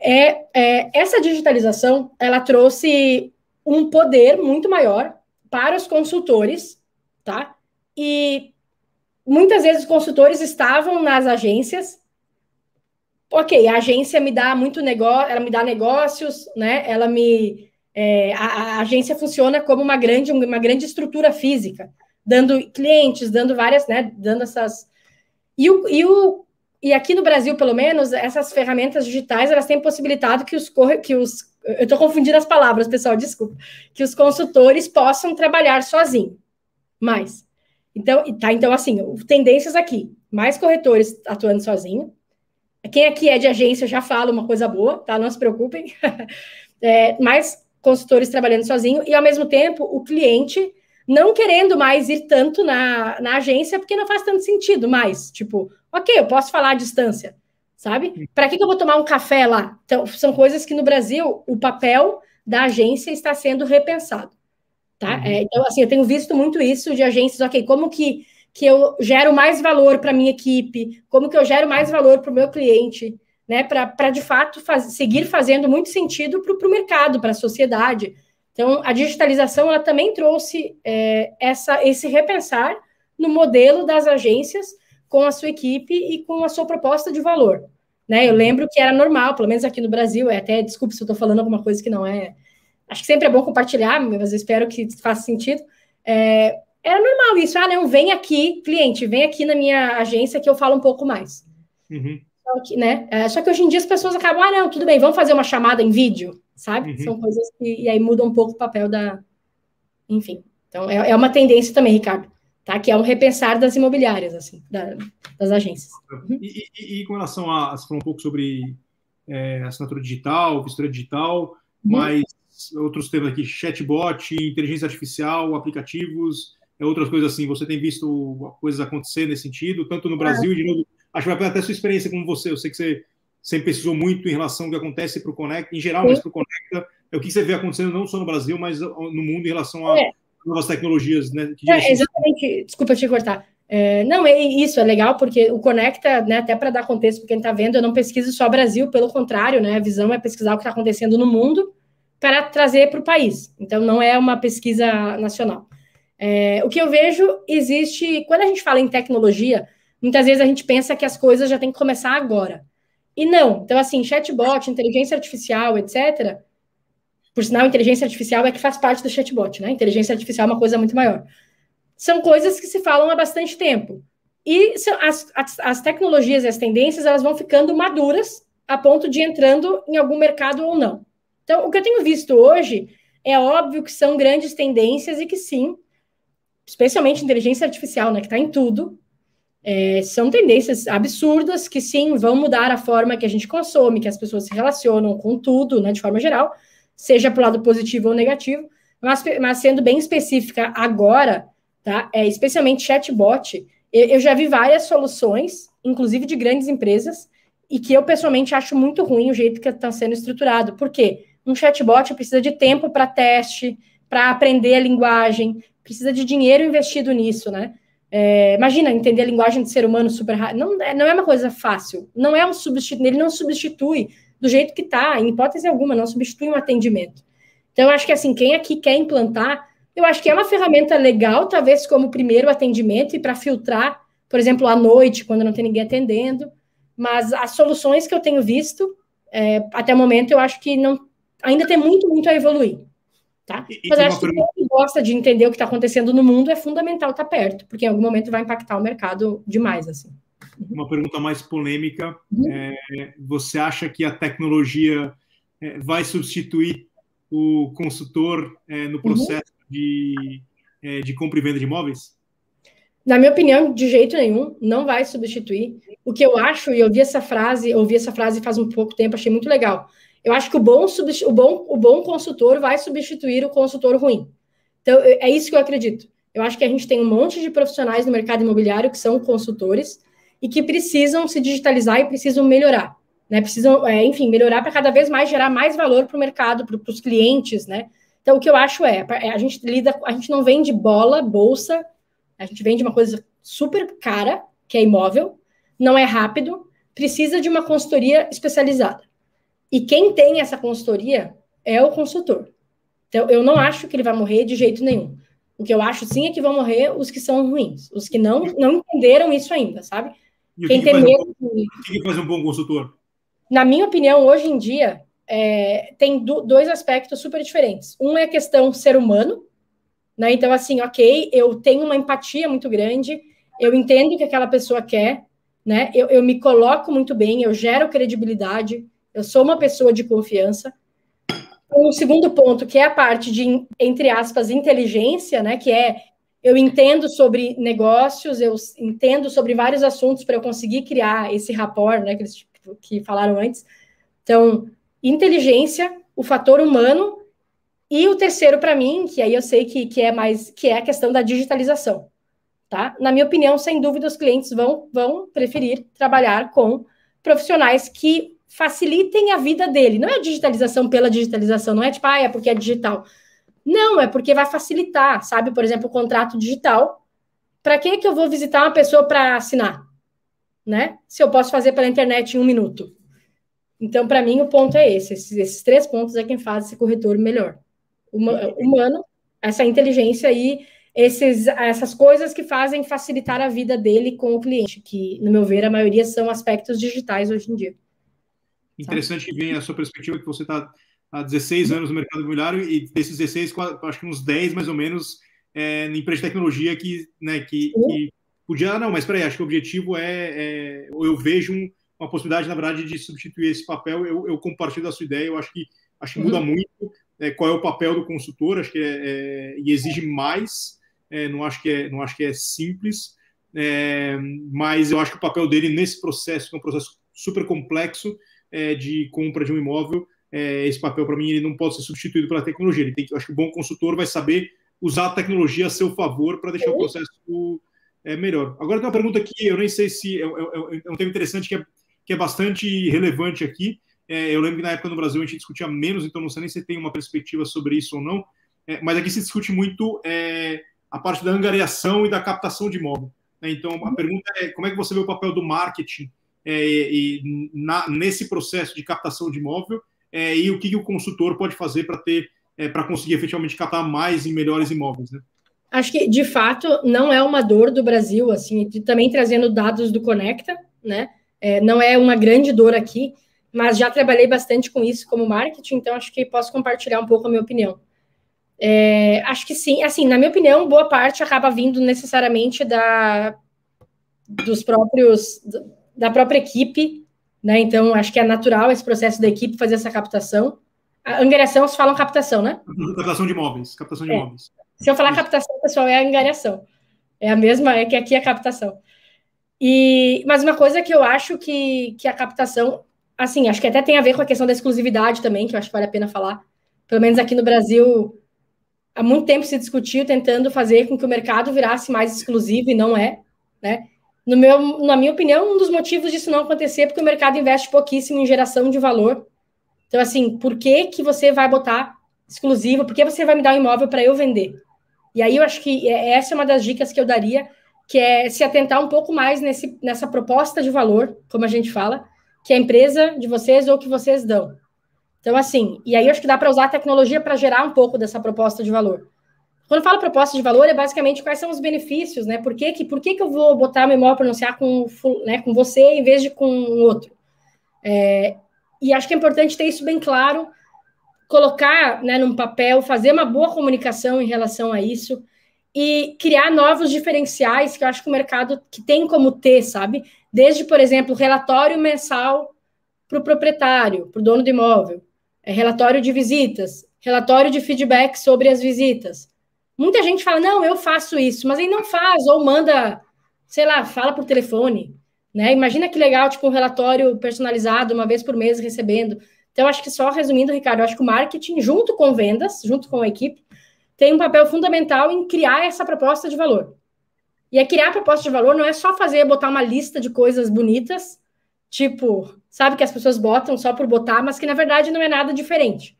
é, é essa digitalização, ela trouxe um poder muito maior para os consultores, tá? E muitas vezes os consultores estavam nas agências ok, a agência me dá muito negócio, ela me dá negócios, né? Ela me. É, a, a, agência funciona como uma grande, uma grande estrutura física, dando clientes, dando várias, né? Dando essas. E, o, e, o, e aqui no Brasil, pelo menos, essas ferramentas digitais elas têm possibilitado que os, que os eu estou confundindo as palavras, pessoal, desculpa, que os consultores possam trabalhar sozinho, mais. Então, tá, então assim, tendências aqui, mais corretores atuando sozinho, quem aqui é de agência já fala uma coisa boa, tá? Não se preocupem. é, mais consultores trabalhando sozinho e, ao mesmo tempo, o cliente não querendo mais ir tanto na, na agência porque não faz tanto sentido mais. Tipo, ok, eu posso falar à distância, sabe? Para que, que eu vou tomar um café lá? Então, são coisas que no Brasil o papel da agência está sendo repensado. Tá? Uhum. É, então, assim, eu tenho visto muito isso de agências, ok, como que que eu gero mais valor para minha equipe, como que eu gero mais valor para o meu cliente, né? Para de fato faz, seguir fazendo muito sentido para o mercado, para a sociedade. Então, a digitalização ela também trouxe é, essa, esse repensar no modelo das agências com a sua equipe e com a sua proposta de valor. Né? Eu lembro que era normal, pelo menos aqui no Brasil, é até desculpe se eu estou falando alguma coisa que não é. Acho que sempre é bom compartilhar, mas eu espero que faça sentido. É, era normal isso. Ah, não, vem aqui, cliente, vem aqui na minha agência que eu falo um pouco mais. Uhum. Só, que, né? É, só que hoje em dia as pessoas acabam, ah, não, tudo bem, vamos fazer uma chamada em vídeo, sabe? Uhum. São coisas que. E aí muda um pouco o papel da. Enfim. Então, é, é uma tendência também, Ricardo, tá? Que é um repensar das imobiliárias, assim, da, das agências. Uhum. E, e, e, com relação a. Você falou um pouco sobre é, assinatura digital, vistoria digital, uhum. mas outros temas aqui, chatbot, inteligência artificial, aplicativos é outras coisas assim. Você tem visto coisas acontecer nesse sentido, tanto no Brasil e de novo. Acho que vai até a sua experiência como você. Eu sei que você sempre pesquisou muito em relação ao que acontece para o Conecta, em geral, mas para o Conecta. É o que você vê acontecendo não só no Brasil, mas no mundo em relação a é. novas tecnologias, né? É, exatamente. Desculpa te cortar. É, não, é isso, é legal, porque o Conecta, né, até para dar contexto para quem está vendo, eu não pesquiso só Brasil, pelo contrário, né, a visão é pesquisar o que está acontecendo no mundo para trazer para o país. Então, não é uma pesquisa nacional. É, o que eu vejo existe, quando a gente fala em tecnologia, muitas vezes a gente pensa que as coisas já têm que começar agora. E não. Então, assim, chatbot, inteligência artificial, etc. Por sinal, inteligência artificial é que faz parte do chatbot, né? Inteligência artificial é uma coisa muito maior. São coisas que se falam há bastante tempo. E as, as, as tecnologias e as tendências, elas vão ficando maduras a ponto de entrando em algum mercado ou não. Então, o que eu tenho visto hoje é óbvio que são grandes tendências e que sim, especialmente inteligência artificial, né, que está em tudo, é, são tendências absurdas que sim vão mudar a forma que a gente consome, que as pessoas se relacionam com tudo, né, de forma geral, seja para o lado positivo ou negativo, mas, mas sendo bem específica agora, tá, é, especialmente chatbot, eu, eu já vi várias soluções, inclusive de grandes empresas, e que eu pessoalmente acho muito ruim o jeito que está sendo estruturado. Por quê? Um chatbot precisa de tempo para teste, para aprender a linguagem, precisa de dinheiro investido nisso, né? É, imagina entender a linguagem do ser humano super rápido. Não, é, não é uma coisa fácil. Não é um substituto. Ele não substitui do jeito que está, em hipótese alguma, não substitui um atendimento. Então, eu acho que assim, quem aqui quer implantar, eu acho que é uma ferramenta legal, talvez como primeiro atendimento e para filtrar, por exemplo, à noite, quando não tem ninguém atendendo. Mas as soluções que eu tenho visto, é, até o momento, eu acho que não, ainda tem muito, muito a evoluir. Tá? E, Mas acho que quem gosta de entender o que está acontecendo no mundo é fundamental estar tá perto, porque em algum momento vai impactar o mercado demais. assim. Uma pergunta mais polêmica. Uhum. É, você acha que a tecnologia é, vai substituir o consultor é, no uhum. processo uhum. de, é, de compra e venda de imóveis? Na minha opinião, de jeito nenhum, não vai substituir. O que eu acho, e eu vi essa frase, ouvi essa frase faz um pouco tempo, achei muito legal. Eu acho que o bom, o bom, o bom consultor vai substituir o consultor ruim. Então, é isso que eu acredito. Eu acho que a gente tem um monte de profissionais no mercado imobiliário que são consultores e que precisam se digitalizar e precisam melhorar. Né? Precisam, é, enfim, melhorar para cada vez mais gerar mais valor para o mercado, para os clientes, né? Então, o que eu acho é, é, a gente lida, a gente não vende bola, bolsa, a gente vende uma coisa super cara, que é imóvel, não é rápido, precisa de uma consultoria especializada. E quem tem essa consultoria é o consultor. Então, eu não acho que ele vai morrer de jeito nenhum. O que eu acho sim é que vão morrer os que são ruins, os que não, não entenderam isso ainda, sabe? E quem que tem medo. Um, o que faz um bom consultor? Na minha opinião, hoje em dia, é, tem do, dois aspectos super diferentes. Um é a questão ser humano, né? Então, assim, ok, eu tenho uma empatia muito grande, eu entendo o que aquela pessoa quer, né? Eu, eu me coloco muito bem, eu gero credibilidade, eu sou uma pessoa de confiança. O segundo ponto, que é a parte de, entre aspas, inteligência, né? Que é eu entendo sobre negócios, eu entendo sobre vários assuntos para eu conseguir criar esse rapport, né? Que eles que falaram antes. Então, inteligência, o fator humano e o terceiro para mim, que aí eu sei que, que é mais que é a questão da digitalização, tá? Na minha opinião, sem dúvida os clientes vão vão preferir trabalhar com profissionais que facilitem a vida dele. Não é digitalização pela digitalização, não é tipo, ah, é porque é digital. Não, é porque vai facilitar, sabe? Por exemplo, o contrato digital. Para que que eu vou visitar uma pessoa para assinar? Né? Se eu posso fazer pela internet em um minuto. Então, para mim, o ponto é esse. Esses, esses, três pontos é quem faz esse corretor melhor. Uma, humano, essa inteligência e esses, essas coisas que fazem facilitar a vida dele com o cliente, que, no meu ver, a maioria são aspectos digitais hoje em dia. Interessante que vem a sua perspectiva, que você está há 16 anos no mercado imobiliário e desses 16, acho que uns 10 mais ou menos é, em empresa de tecnologia que, né, que, que podia. Ah, não, mas peraí, acho que o objetivo é. é eu vejo um, uma possibilidade, na verdade, de substituir esse papel. Eu, eu compartilho da sua ideia, eu acho que, acho que muda uhum. muito é, qual é o papel do consultor, acho que é, é e exige mais. É, não, acho que é, não acho que é simples, é, mas eu acho que o papel dele nesse processo, que é um processo super complexo, é, de compra de um imóvel, é, esse papel, para mim, ele não pode ser substituído pela tecnologia. Ele tem que, eu acho que o bom consultor vai saber usar a tecnologia a seu favor para deixar o processo é, melhor. Agora tem uma pergunta que eu nem sei se é, é, é, é um tema interessante que é, que é bastante relevante aqui. É, eu lembro que na época no Brasil a gente discutia menos, então não sei nem se tem uma perspectiva sobre isso ou não. mas aqui se discute muito a parte da angariação e da captação de imóvel. Né? Então a pergunta é como é que você vê o papel do marketing é, e na, nesse processo de captação de imóvel é, e o que, que, o consultor pode fazer para ter é, para conseguir efetivamente captar mais e melhores imóveis, né? Acho que de fato não é uma dor do Brasil, assim, também trazendo dados do Conecta, né? É, não é uma grande dor aqui, mas já trabalhei bastante com isso como marketing, então acho que posso compartilhar um pouco a minha opinião. É, acho que sim, assim, na minha opinião, boa parte acaba vindo necessariamente da dos próprios da própria equipe, né? Então, acho que é natural esse processo da equipe fazer essa captação. A angariação, se falam captação, né? Captação de imóveis. Captação de é. imóveis. Se eu falar Isso. captação, pessoal, é a angariação. É a mesma, é que aqui é a captação. E, mas uma coisa que eu acho que, que a captação, assim, acho que até tem a ver com a questão da exclusividade também, que eu acho que vale a pena falar. Pelo menos aqui no Brasil, há muito tempo se discutiu tentando fazer com que o mercado virasse mais exclusivo e não é, né? No meu, na minha opinião, um dos motivos disso não acontecer é porque o mercado investe pouquíssimo em geração de valor. Então, assim, por que, que você vai botar exclusivo? Por que você vai me dar um imóvel para eu vender? E aí eu acho que é, essa é uma das dicas que eu daria, que é se atentar um pouco mais nesse, nessa proposta de valor, como a gente fala, que é a empresa de vocês ou que vocês dão. Então, assim, e aí eu acho que dá para usar a tecnologia para gerar um pouco dessa proposta de valor. Quando eu falo proposta de valor, é basicamente quais são os benefícios, né? Por que, que, por que, que eu vou botar meu imóvel para anunciar com, né, com você em vez de com outro? É, e acho que é importante ter isso bem claro, colocar né, num papel, fazer uma boa comunicação em relação a isso e criar novos diferenciais que eu acho que o mercado que tem como ter, sabe? Desde, por exemplo, relatório mensal para o proprietário, para o dono do imóvel, é, relatório de visitas, relatório de feedback sobre as visitas. Muita gente fala, não, eu faço isso, mas aí não faz, ou manda, sei lá, fala por telefone, né? Imagina que legal, tipo, um relatório personalizado uma vez por mês recebendo. Então, acho que só resumindo, Ricardo, acho que o marketing, junto com vendas, junto com a equipe, tem um papel fundamental em criar essa proposta de valor. E a criar a proposta de valor não é só fazer, botar uma lista de coisas bonitas, tipo, sabe, que as pessoas botam só por botar, mas que na verdade não é nada diferente.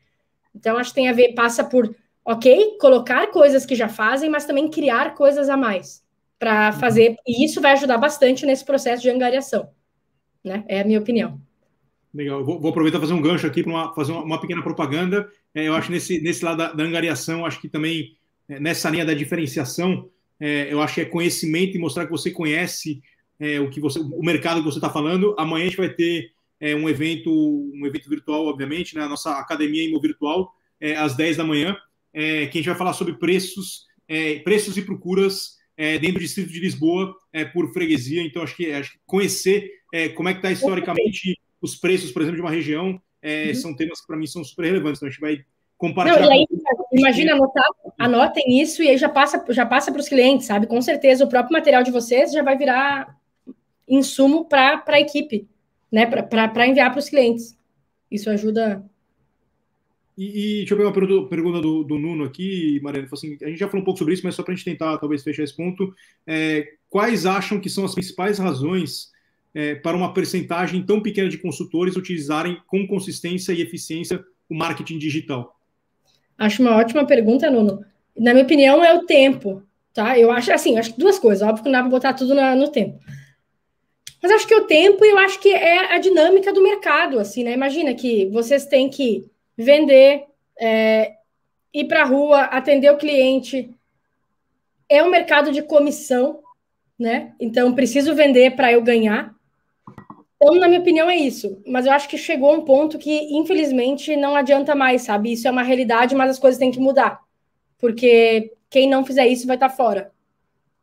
Então, acho que tem a ver, passa por, ok, colocar coisas que já fazem, mas também criar coisas a mais para fazer, e isso vai ajudar bastante nesse processo de angariação, né? É a minha opinião. Legal, vou, vou aproveitar fazer um gancho aqui para fazer uma, uma, pequena propaganda. É, eu acho nesse, nesse lado da, da angariação, acho que também é, nessa linha da diferenciação, é, eu acho que é conhecimento e mostrar que você conhece é, o que você, o mercado que você está falando. Amanhã a gente vai ter é, um evento, um evento virtual, obviamente, né, a nossa academia Imo Virtual, é, às 10 da manhã, que a gente vai falar sobre preços, preços e procuras dentro do distrito de Lisboa por freguesia. Então, acho que, acho que conhecer como é que está historicamente os preços, por exemplo, de uma região, é, uhum. são temas que para mim são super relevantes. Então a gente vai compartilhar. Não, aí, imagina, anotar, anotem isso e aí já passa já passa para os clientes, sabe? Com certeza o próprio material de vocês já vai virar insumo para a equipe, né? Para enviar para os clientes. Isso ajuda. E, e, deixa eu pegar uma pergunta, pergunta do, do, Nuno aqui, Mariana. Assim, a gente já falou um pouco sobre isso, mas só para a gente tentar talvez fechar esse ponto. É, quais acham que são as principais razões é, para uma percentagem tão pequena de consultores utilizarem com consistência e eficiência o marketing digital? Acho uma ótima pergunta, Nuno. Na minha opinião, é o tempo, tá? Eu acho assim, acho duas coisas. Óbvio que não dá para botar tudo no, no tempo. Mas acho que o tempo, eu acho que é a dinâmica do mercado, assim, né? Imagina que vocês têm que vender, é, ir para a rua, atender o cliente. É um mercado de comissão, né? Então, preciso vender para eu ganhar. Então, na minha opinião, é isso. Mas eu acho que chegou um ponto que, infelizmente, não adianta mais, sabe? Isso é uma realidade, mas as coisas têm que mudar. Porque quem não fizer isso vai estar fora.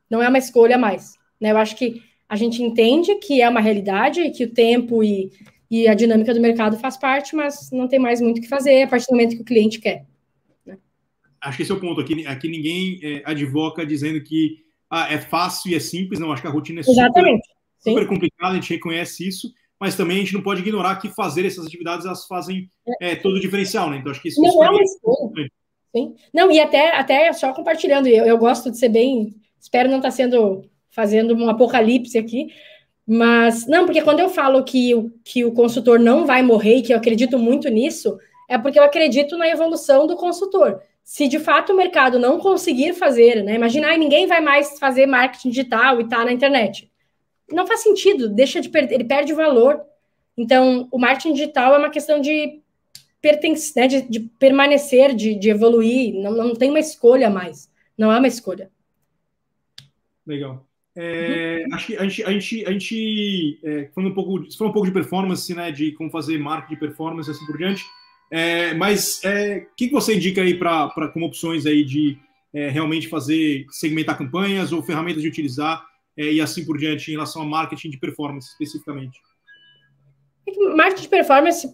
Não é uma escolha mais. Né? Eu acho que a gente entende que é uma realidade, que o tempo e, e a dinâmica do mercado faz parte, mas não tem mais muito o que fazer a partir do momento que o cliente quer. Né? Acho que esse é o ponto. Aqui, aqui ninguém é, advoca dizendo que ah, é fácil e é simples. Não, acho que a rotina é Exatamente. super super complicado, a gente reconhece isso, mas também a gente não pode ignorar que fazer essas atividades elas fazem é, todo o diferencial, né? Então acho que isso, não isso é uma escolha. Sim. Não, e até, até só compartilhando, eu, eu gosto de ser bem, espero não estar tá sendo fazendo um apocalipse aqui, mas não, porque quando eu falo que, que o consultor não vai morrer e que eu acredito muito nisso, é porque eu acredito na evolução do consultor. Se de fato o mercado não conseguir fazer, né? Imagina, ninguém vai mais fazer marketing digital e tá na internet não faz sentido, deixa de perder, ele perde valor. Então, o marketing digital é uma questão de pertencer, né, de, de, permanecer, de, de evoluir, não, não tem uma escolha mais, não é uma escolha. Legal. É, uhum. Acho que a gente, a gente, a gente é, falando um pouco, falando um pouco de performance, né, de como fazer marketing de performance assim por diante. É, mas é, o que, que você indica aí para como opções aí de é, realmente fazer segmentar campanhas ou ferramentas de utilizar é, e assim por diante em relação a marketing de performance especificamente? Marketing de performance,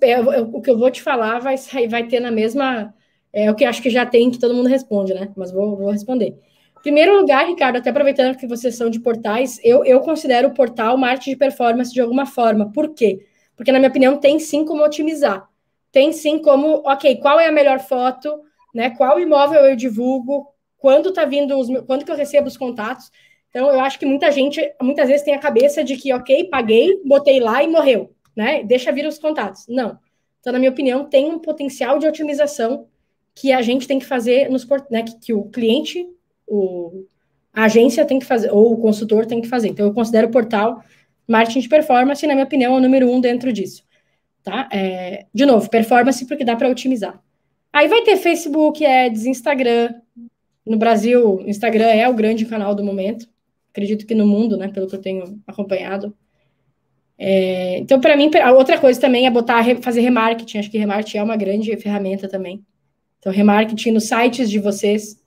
o que eu vou te falar vai, vai ter na mesma. É o que acho que já tem que todo mundo responde, né? Mas vou, vou responder. Primeiro lugar, Ricardo, até aproveitando que vocês são de portais, eu, eu considero o portal marketing de performance de alguma forma. Por quê? Porque, na minha opinião, tem sim como otimizar. Tem sim como, ok, qual é a melhor foto, né? Qual imóvel eu divulgo, quando tá vindo os, quando que eu recebo os contatos. Então, eu acho que muita gente, muitas vezes, tem a cabeça de que, ok, paguei, botei lá e morreu, né? Deixa vir os contatos. Não. Então, na minha opinião, tem um potencial de otimização que a gente tem que fazer nos né, que, que o cliente, o, a agência tem que fazer, ou o consultor tem que fazer. Então, eu considero o portal marketing de performance, na minha opinião, é o número um dentro disso. Tá? É, de novo, performance porque dá para otimizar. Aí vai ter Facebook, Ads, Instagram. No Brasil, Instagram é o grande canal do momento acredito que no mundo, né, pelo que eu tenho acompanhado. É, então, para mim, a outra coisa também é botar, fazer remarketing. Acho que remarketing é uma grande ferramenta também. Então, remarketing nos sites de vocês,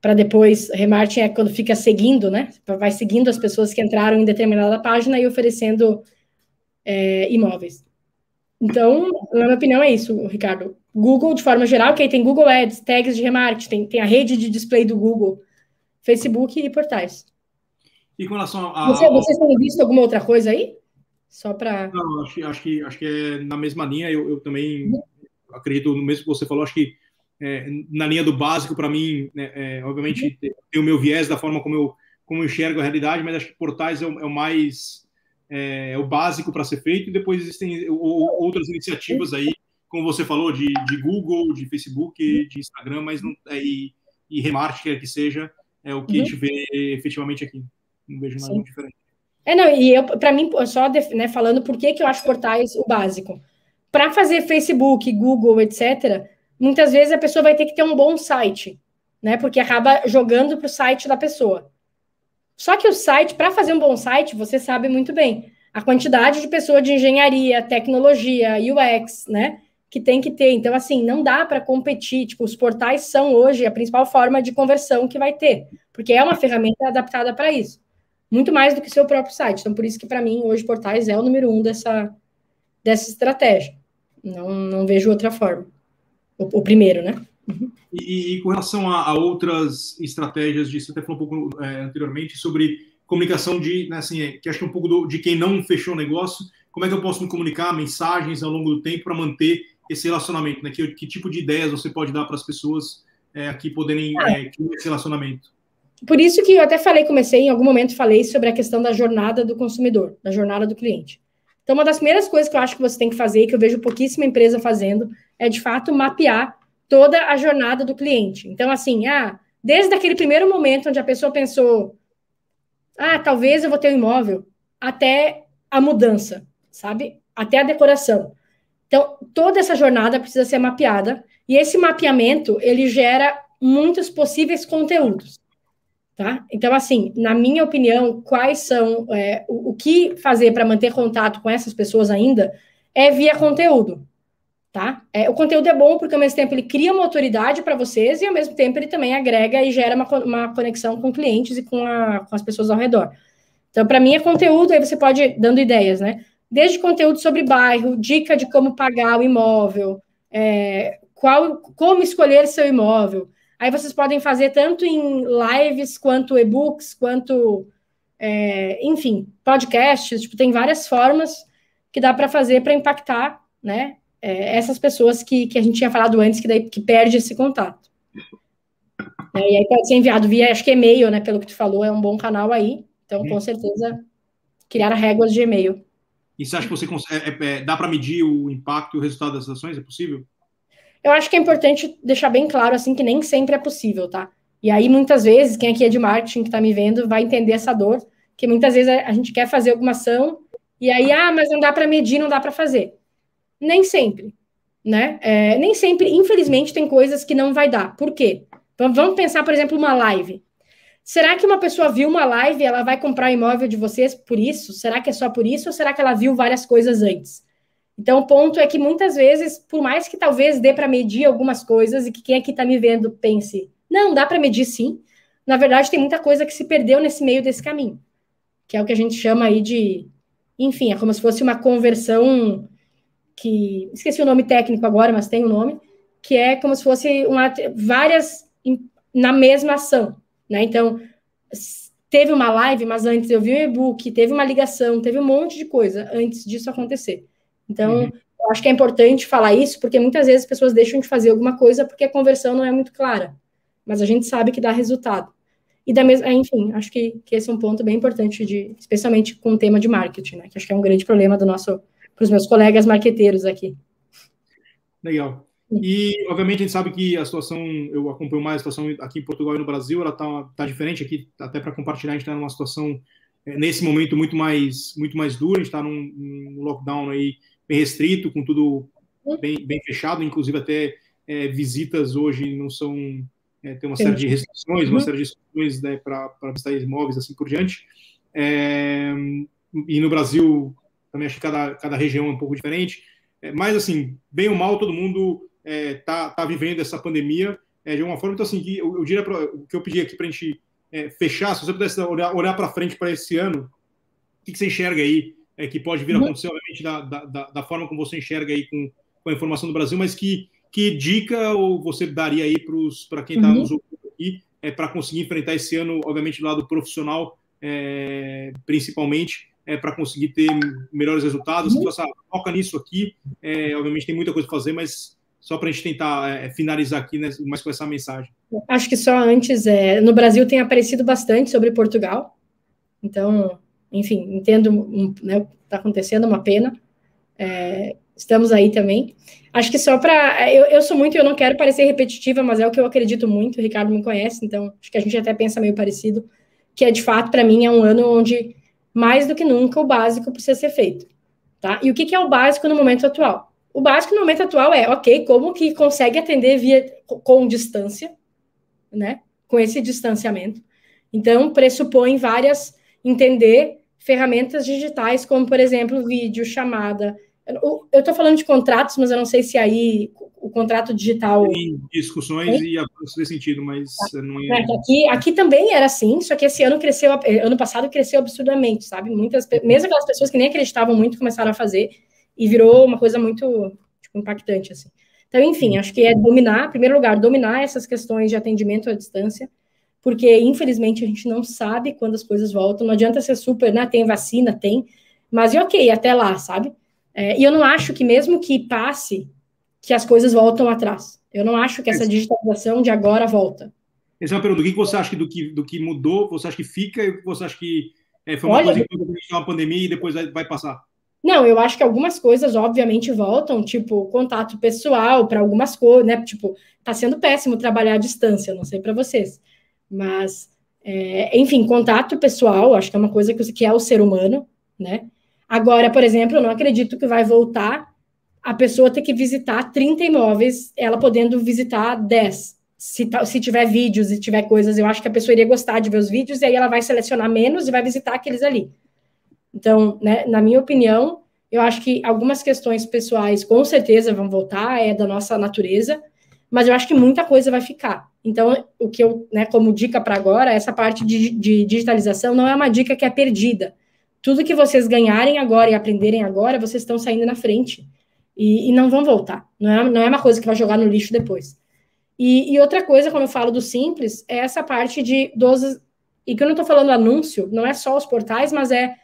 para depois, remarketing é quando fica seguindo, né? Vai seguindo as pessoas que entraram em determinada página e oferecendo é, imóveis. Então, na minha opinião, é isso, Ricardo. Google, de forma geral, que aí tem Google Ads, tags de remarketing, tem, tem a rede de display do Google, Facebook e portais. E com relação a. Você, vocês têm visto alguma outra coisa aí? Só para. Não, acho, acho, que, acho que é na mesma linha. Eu, eu também acredito no mesmo que você falou. Acho que é, na linha do básico, para mim, né, é, obviamente, uhum. tem o meu viés da forma como eu, como eu enxergo a realidade, mas acho que portais é o, é o mais. É, é o básico para ser feito. E depois existem outras iniciativas aí, como você falou, de, de Google, de Facebook, de Instagram, mas não, é, e, e remarketing, que seja, é o que uhum. a gente vê efetivamente aqui. Não vejo nada diferente. É, não, e eu, para mim, só né, falando por que, que eu acho portais o básico. Para fazer Facebook, Google, etc., muitas vezes a pessoa vai ter que ter um bom site, né? Porque acaba jogando para o site da pessoa. Só que o site, para fazer um bom site, você sabe muito bem a quantidade de pessoa de engenharia, tecnologia, UX, né? Que tem que ter. Então, assim, não dá para competir. Tipo, os portais são hoje a principal forma de conversão que vai ter, porque é uma ferramenta adaptada para isso muito mais do que seu próprio site. Então, por isso que, para mim, hoje, portais é o número um dessa, dessa estratégia. Não, não vejo outra forma. O, o primeiro, né? Uhum. E, e, com relação a, a, outras estratégias, de, você até falou um pouco é, anteriormente sobre comunicação de, né, assim, é, que acho que é um pouco do, de quem não fechou o negócio, como é que eu posso me comunicar, mensagens ao longo do tempo para manter esse relacionamento, né? Que, que, tipo de ideias você pode dar para as pessoas é, aqui poderem ah. é, criar esse relacionamento? Por isso que eu até falei, comecei em algum momento, falei sobre a questão da jornada do consumidor, da jornada do cliente. Então, uma das primeiras coisas que eu acho que você tem que fazer, que eu vejo pouquíssima empresa fazendo, é de fato mapear toda a jornada do cliente. Então, assim, ah, desde aquele primeiro momento onde a pessoa pensou, ah, talvez eu vou ter um imóvel, até a mudança, sabe? Até a decoração. Então, toda essa jornada precisa ser mapeada, e esse mapeamento, ele gera muitos possíveis conteúdos. Tá? Então, assim, na minha opinião, quais são é, o, o, que fazer para manter contato com essas pessoas ainda é via conteúdo. Tá? É, o conteúdo é bom porque ao mesmo tempo ele cria uma autoridade para vocês e ao mesmo tempo ele também agrega e gera uma, uma conexão com clientes e com, a, com as pessoas ao redor. Então, para mim é conteúdo, aí você pode ir dando ideias, né? Desde conteúdo sobre bairro, dica de como pagar o imóvel, é, qual, como escolher seu imóvel, Aí vocês podem fazer tanto em lives, quanto e-books, quanto, é, enfim, podcasts. Tipo, tem várias formas que dá para fazer para impactar, né? É, essas pessoas que, que a gente tinha falado antes, que daí que perde esse contato. É, e aí pode ser enviado via, acho que e-mail, né? Pelo que tu falou, é um bom canal aí. Então, com certeza, criar réguas de e-mail. E você acha que você consegue, é, é, dá para medir o impacto e o resultado das ações? É possível? Eu acho que é importante deixar bem claro, assim, que nem sempre é possível, tá? E aí, muitas vezes, quem aqui é de marketing que está me vendo vai entender essa dor, que muitas vezes a gente quer fazer alguma ação e aí, ah, mas não dá para medir, não dá para fazer. Nem sempre, né? É, nem sempre, infelizmente, tem coisas que não vai dar. Por quê? Vamos pensar, por exemplo, uma live. Será que uma pessoa viu uma live e ela vai comprar imóvel de vocês por isso? Será que é só por isso ou será que ela viu várias coisas antes? Então, o ponto é que muitas vezes, por mais que talvez dê para medir algumas coisas e que quem aqui está me vendo pense, não, dá para medir sim, na verdade tem muita coisa que se perdeu nesse meio desse caminho, que é o que a gente chama aí de, enfim, é como se fosse uma conversão que, esqueci o nome técnico agora, mas tem o um nome, que é como se fosse uma, várias na mesma ação, né? Então, teve uma live, mas antes eu vi um e-book, teve uma ligação, teve um monte de coisa antes disso acontecer. Então, uhum. eu acho que é importante falar isso, porque muitas vezes as pessoas deixam de fazer alguma coisa porque a conversão não é muito clara. Mas a gente sabe que dá resultado. E da mesma, enfim, acho que, que esse é um ponto bem importante, de, especialmente com o tema de marketing, né? Que acho que é um grande problema do nosso, para os meus colegas marqueteiros aqui. Legal. E, obviamente, a gente sabe que a situação, eu acompanho mais a situação aqui em Portugal e no Brasil, ela está tá diferente aqui, até para compartilhar, a gente está numa situação, é, nesse momento, muito mais, muito mais dura, a gente está num, num, lockdown aí bem restrito, com tudo bem, bem fechado, inclusive até é, visitas hoje não são. É, tem uma série de restrições, uma uhum. série de restrições né, para visitar imóveis assim por diante. É, e no Brasil também acho que cada, cada região é um pouco diferente. É, mas, assim, bem ou mal, todo mundo está é, tá, tá vivendo essa pandemia é, de uma forma. Então, assim, eu, eu diria pra, o que eu pedi aqui para a gente é, fechar, se você pudesse olhar, olhar para frente para esse ano, o que, que, você enxerga aí é, que pode vir a acontecer, obviamente, da, da, da, forma como você enxerga aí com, com a informação do Brasil, mas que, que dica ou você daria aí para quem está uhum. nos ouvindo aqui é, para conseguir enfrentar esse ano, obviamente, do lado profissional, é, principalmente, é, para conseguir ter melhores resultados? Uhum. Você foca nisso aqui, é, obviamente tem muita coisa para fazer, mas só para a gente tentar é, finalizar aqui, né, mais com essa mensagem. Acho que só antes, é, no Brasil tem aparecido bastante sobre Portugal, então, enfim, entendo, né, está acontecendo, uma pena, é, estamos aí também. Acho que só para. Eu, eu sou muito, eu não quero parecer repetitiva, mas é o que eu acredito muito. O Ricardo me conhece, então acho que a gente até pensa meio parecido. Que é de fato, para mim, é um ano onde, mais do que nunca, o básico precisa ser feito. Tá? E o que, que é o básico no momento atual? O básico no momento atual é, ok, como que consegue atender via com distância, né? Com esse distanciamento. Então, pressupõe várias, entender ferramentas digitais, como, por exemplo, vídeo, chamada, eu estou falando de contratos, mas eu não sei se aí o contrato digital. Tem discussões é? e avanços nesse sentido, mas tá. não é... Aqui, aqui também era assim, só que esse ano cresceu, ano passado cresceu absurdamente, sabe? Muitas, mesmo aquelas pessoas que nem acreditavam muito começaram a fazer e virou uma coisa muito tipo, impactante, assim. Então, enfim, acho que é dominar, em primeiro lugar, dominar essas questões de atendimento à distância, porque infelizmente a gente não sabe quando as coisas voltam. Não adianta ser super, né? Tem vacina, tem, mas e ok, até lá, sabe? É, e eu não acho que, mesmo que passe, que as coisas voltam atrás. Eu não acho que essa digitalização de agora volta. Essa é uma pergunta. O que você acha do que, do que mudou? Você acha que fica? E o que você acha que é, foi uma Olha, coisa que uma pandemia e depois vai, vai passar? Não, eu acho que algumas coisas, obviamente, voltam, tipo, contato pessoal para algumas coisas, né? Tipo, tá sendo péssimo trabalhar à distância, não sei para vocês. Mas, é, enfim, contato pessoal, acho que é uma coisa que, que é o ser humano, né? Agora, por exemplo, eu não acredito que vai voltar a pessoa ter que visitar 30 imóveis, ela podendo visitar 10. Se, se tiver vídeos e tiver coisas, eu acho que a pessoa iria gostar de ver os vídeos, e aí ela vai selecionar menos e vai visitar aqueles ali. Então, né, na minha opinião, eu acho que algumas questões pessoais com certeza vão voltar, é da nossa natureza, mas eu acho que muita coisa vai ficar. Então, o que eu, né, como dica para agora, essa parte de, de digitalização não é uma dica que é perdida tudo que vocês ganharem agora e aprenderem agora, vocês estão saindo na frente e, e não vão voltar. Não é, não é uma coisa que vai jogar no lixo depois. E, e outra coisa, quando eu falo do simples, é essa parte de 12. E que eu não estou falando anúncio, não é só os portais, mas é,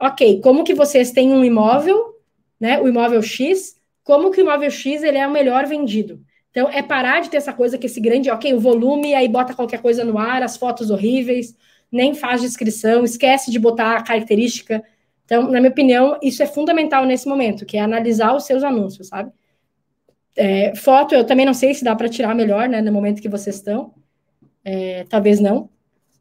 ok, como que vocês têm um imóvel, né, o imóvel X, como que o imóvel X ele é o melhor vendido. Então, é parar de ter essa coisa que esse grande, ok, o volume, aí bota qualquer coisa no ar, as fotos horríveis, nem faz descrição, esquece de botar a característica. Então, na minha opinião, isso é fundamental nesse momento, que é analisar os seus anúncios, sabe? É, foto, eu também não sei se dá para tirar melhor, né, no momento que vocês estão. É, talvez não.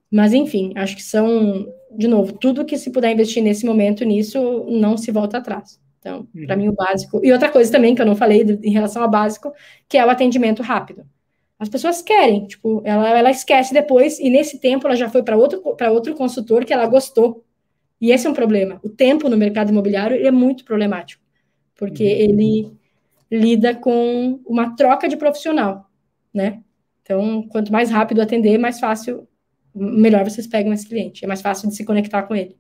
Mas, enfim, acho que são, de novo, tudo que se puder investir nesse momento nisso, não se volta atrás. Então, uhum. para mim, o básico. E outra coisa também que eu não falei em relação ao básico, que é o atendimento rápido. As pessoas querem, tipo, ela, ela esquece depois, e nesse tempo ela já foi para outro, outro consultor que ela gostou. E esse é um problema. O tempo no mercado imobiliário é muito problemático, porque uhum. ele lida com uma troca de profissional, né? Então, quanto mais rápido atender, mais fácil, melhor vocês pegam esse cliente. É mais fácil de se conectar com ele.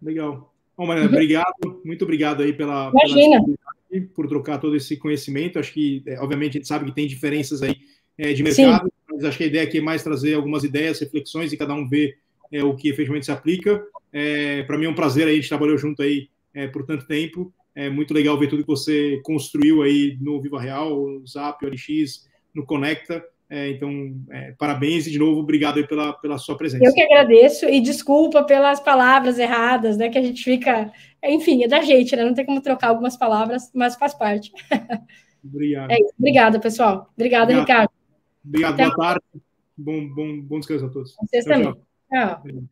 Legal. Bom, Mariana, uhum. obrigado, muito obrigado aí pela. Imagina. Pela por trocar todo esse conhecimento. Acho que, é, obviamente, a gente sabe que tem diferenças aí é, de mercado, Sim. mas acho que a ideia aqui é mais trazer algumas ideias, reflexões e cada um ver é, o que efetivamente se aplica. É, Para mim é um prazer aí, a gente trabalhou junto aí é, por tanto tempo. É muito legal ver tudo que você construiu aí no Viva Real, no Zap, no OLX, no Conecta. É, então, é, parabéns e de novo, obrigado pela, pela sua presença. Eu que agradeço e desculpa pelas palavras erradas, né? Que a gente fica. Enfim, é da gente, né? Não tem como trocar algumas palavras, mas faz parte. Obrigado. É Obrigada, pessoal. Obrigada, obrigado. Ricardo. Obrigado, Até boa tarde. Bom, bom, bom descanso a todos. Vocês tchau, também. tchau. tchau.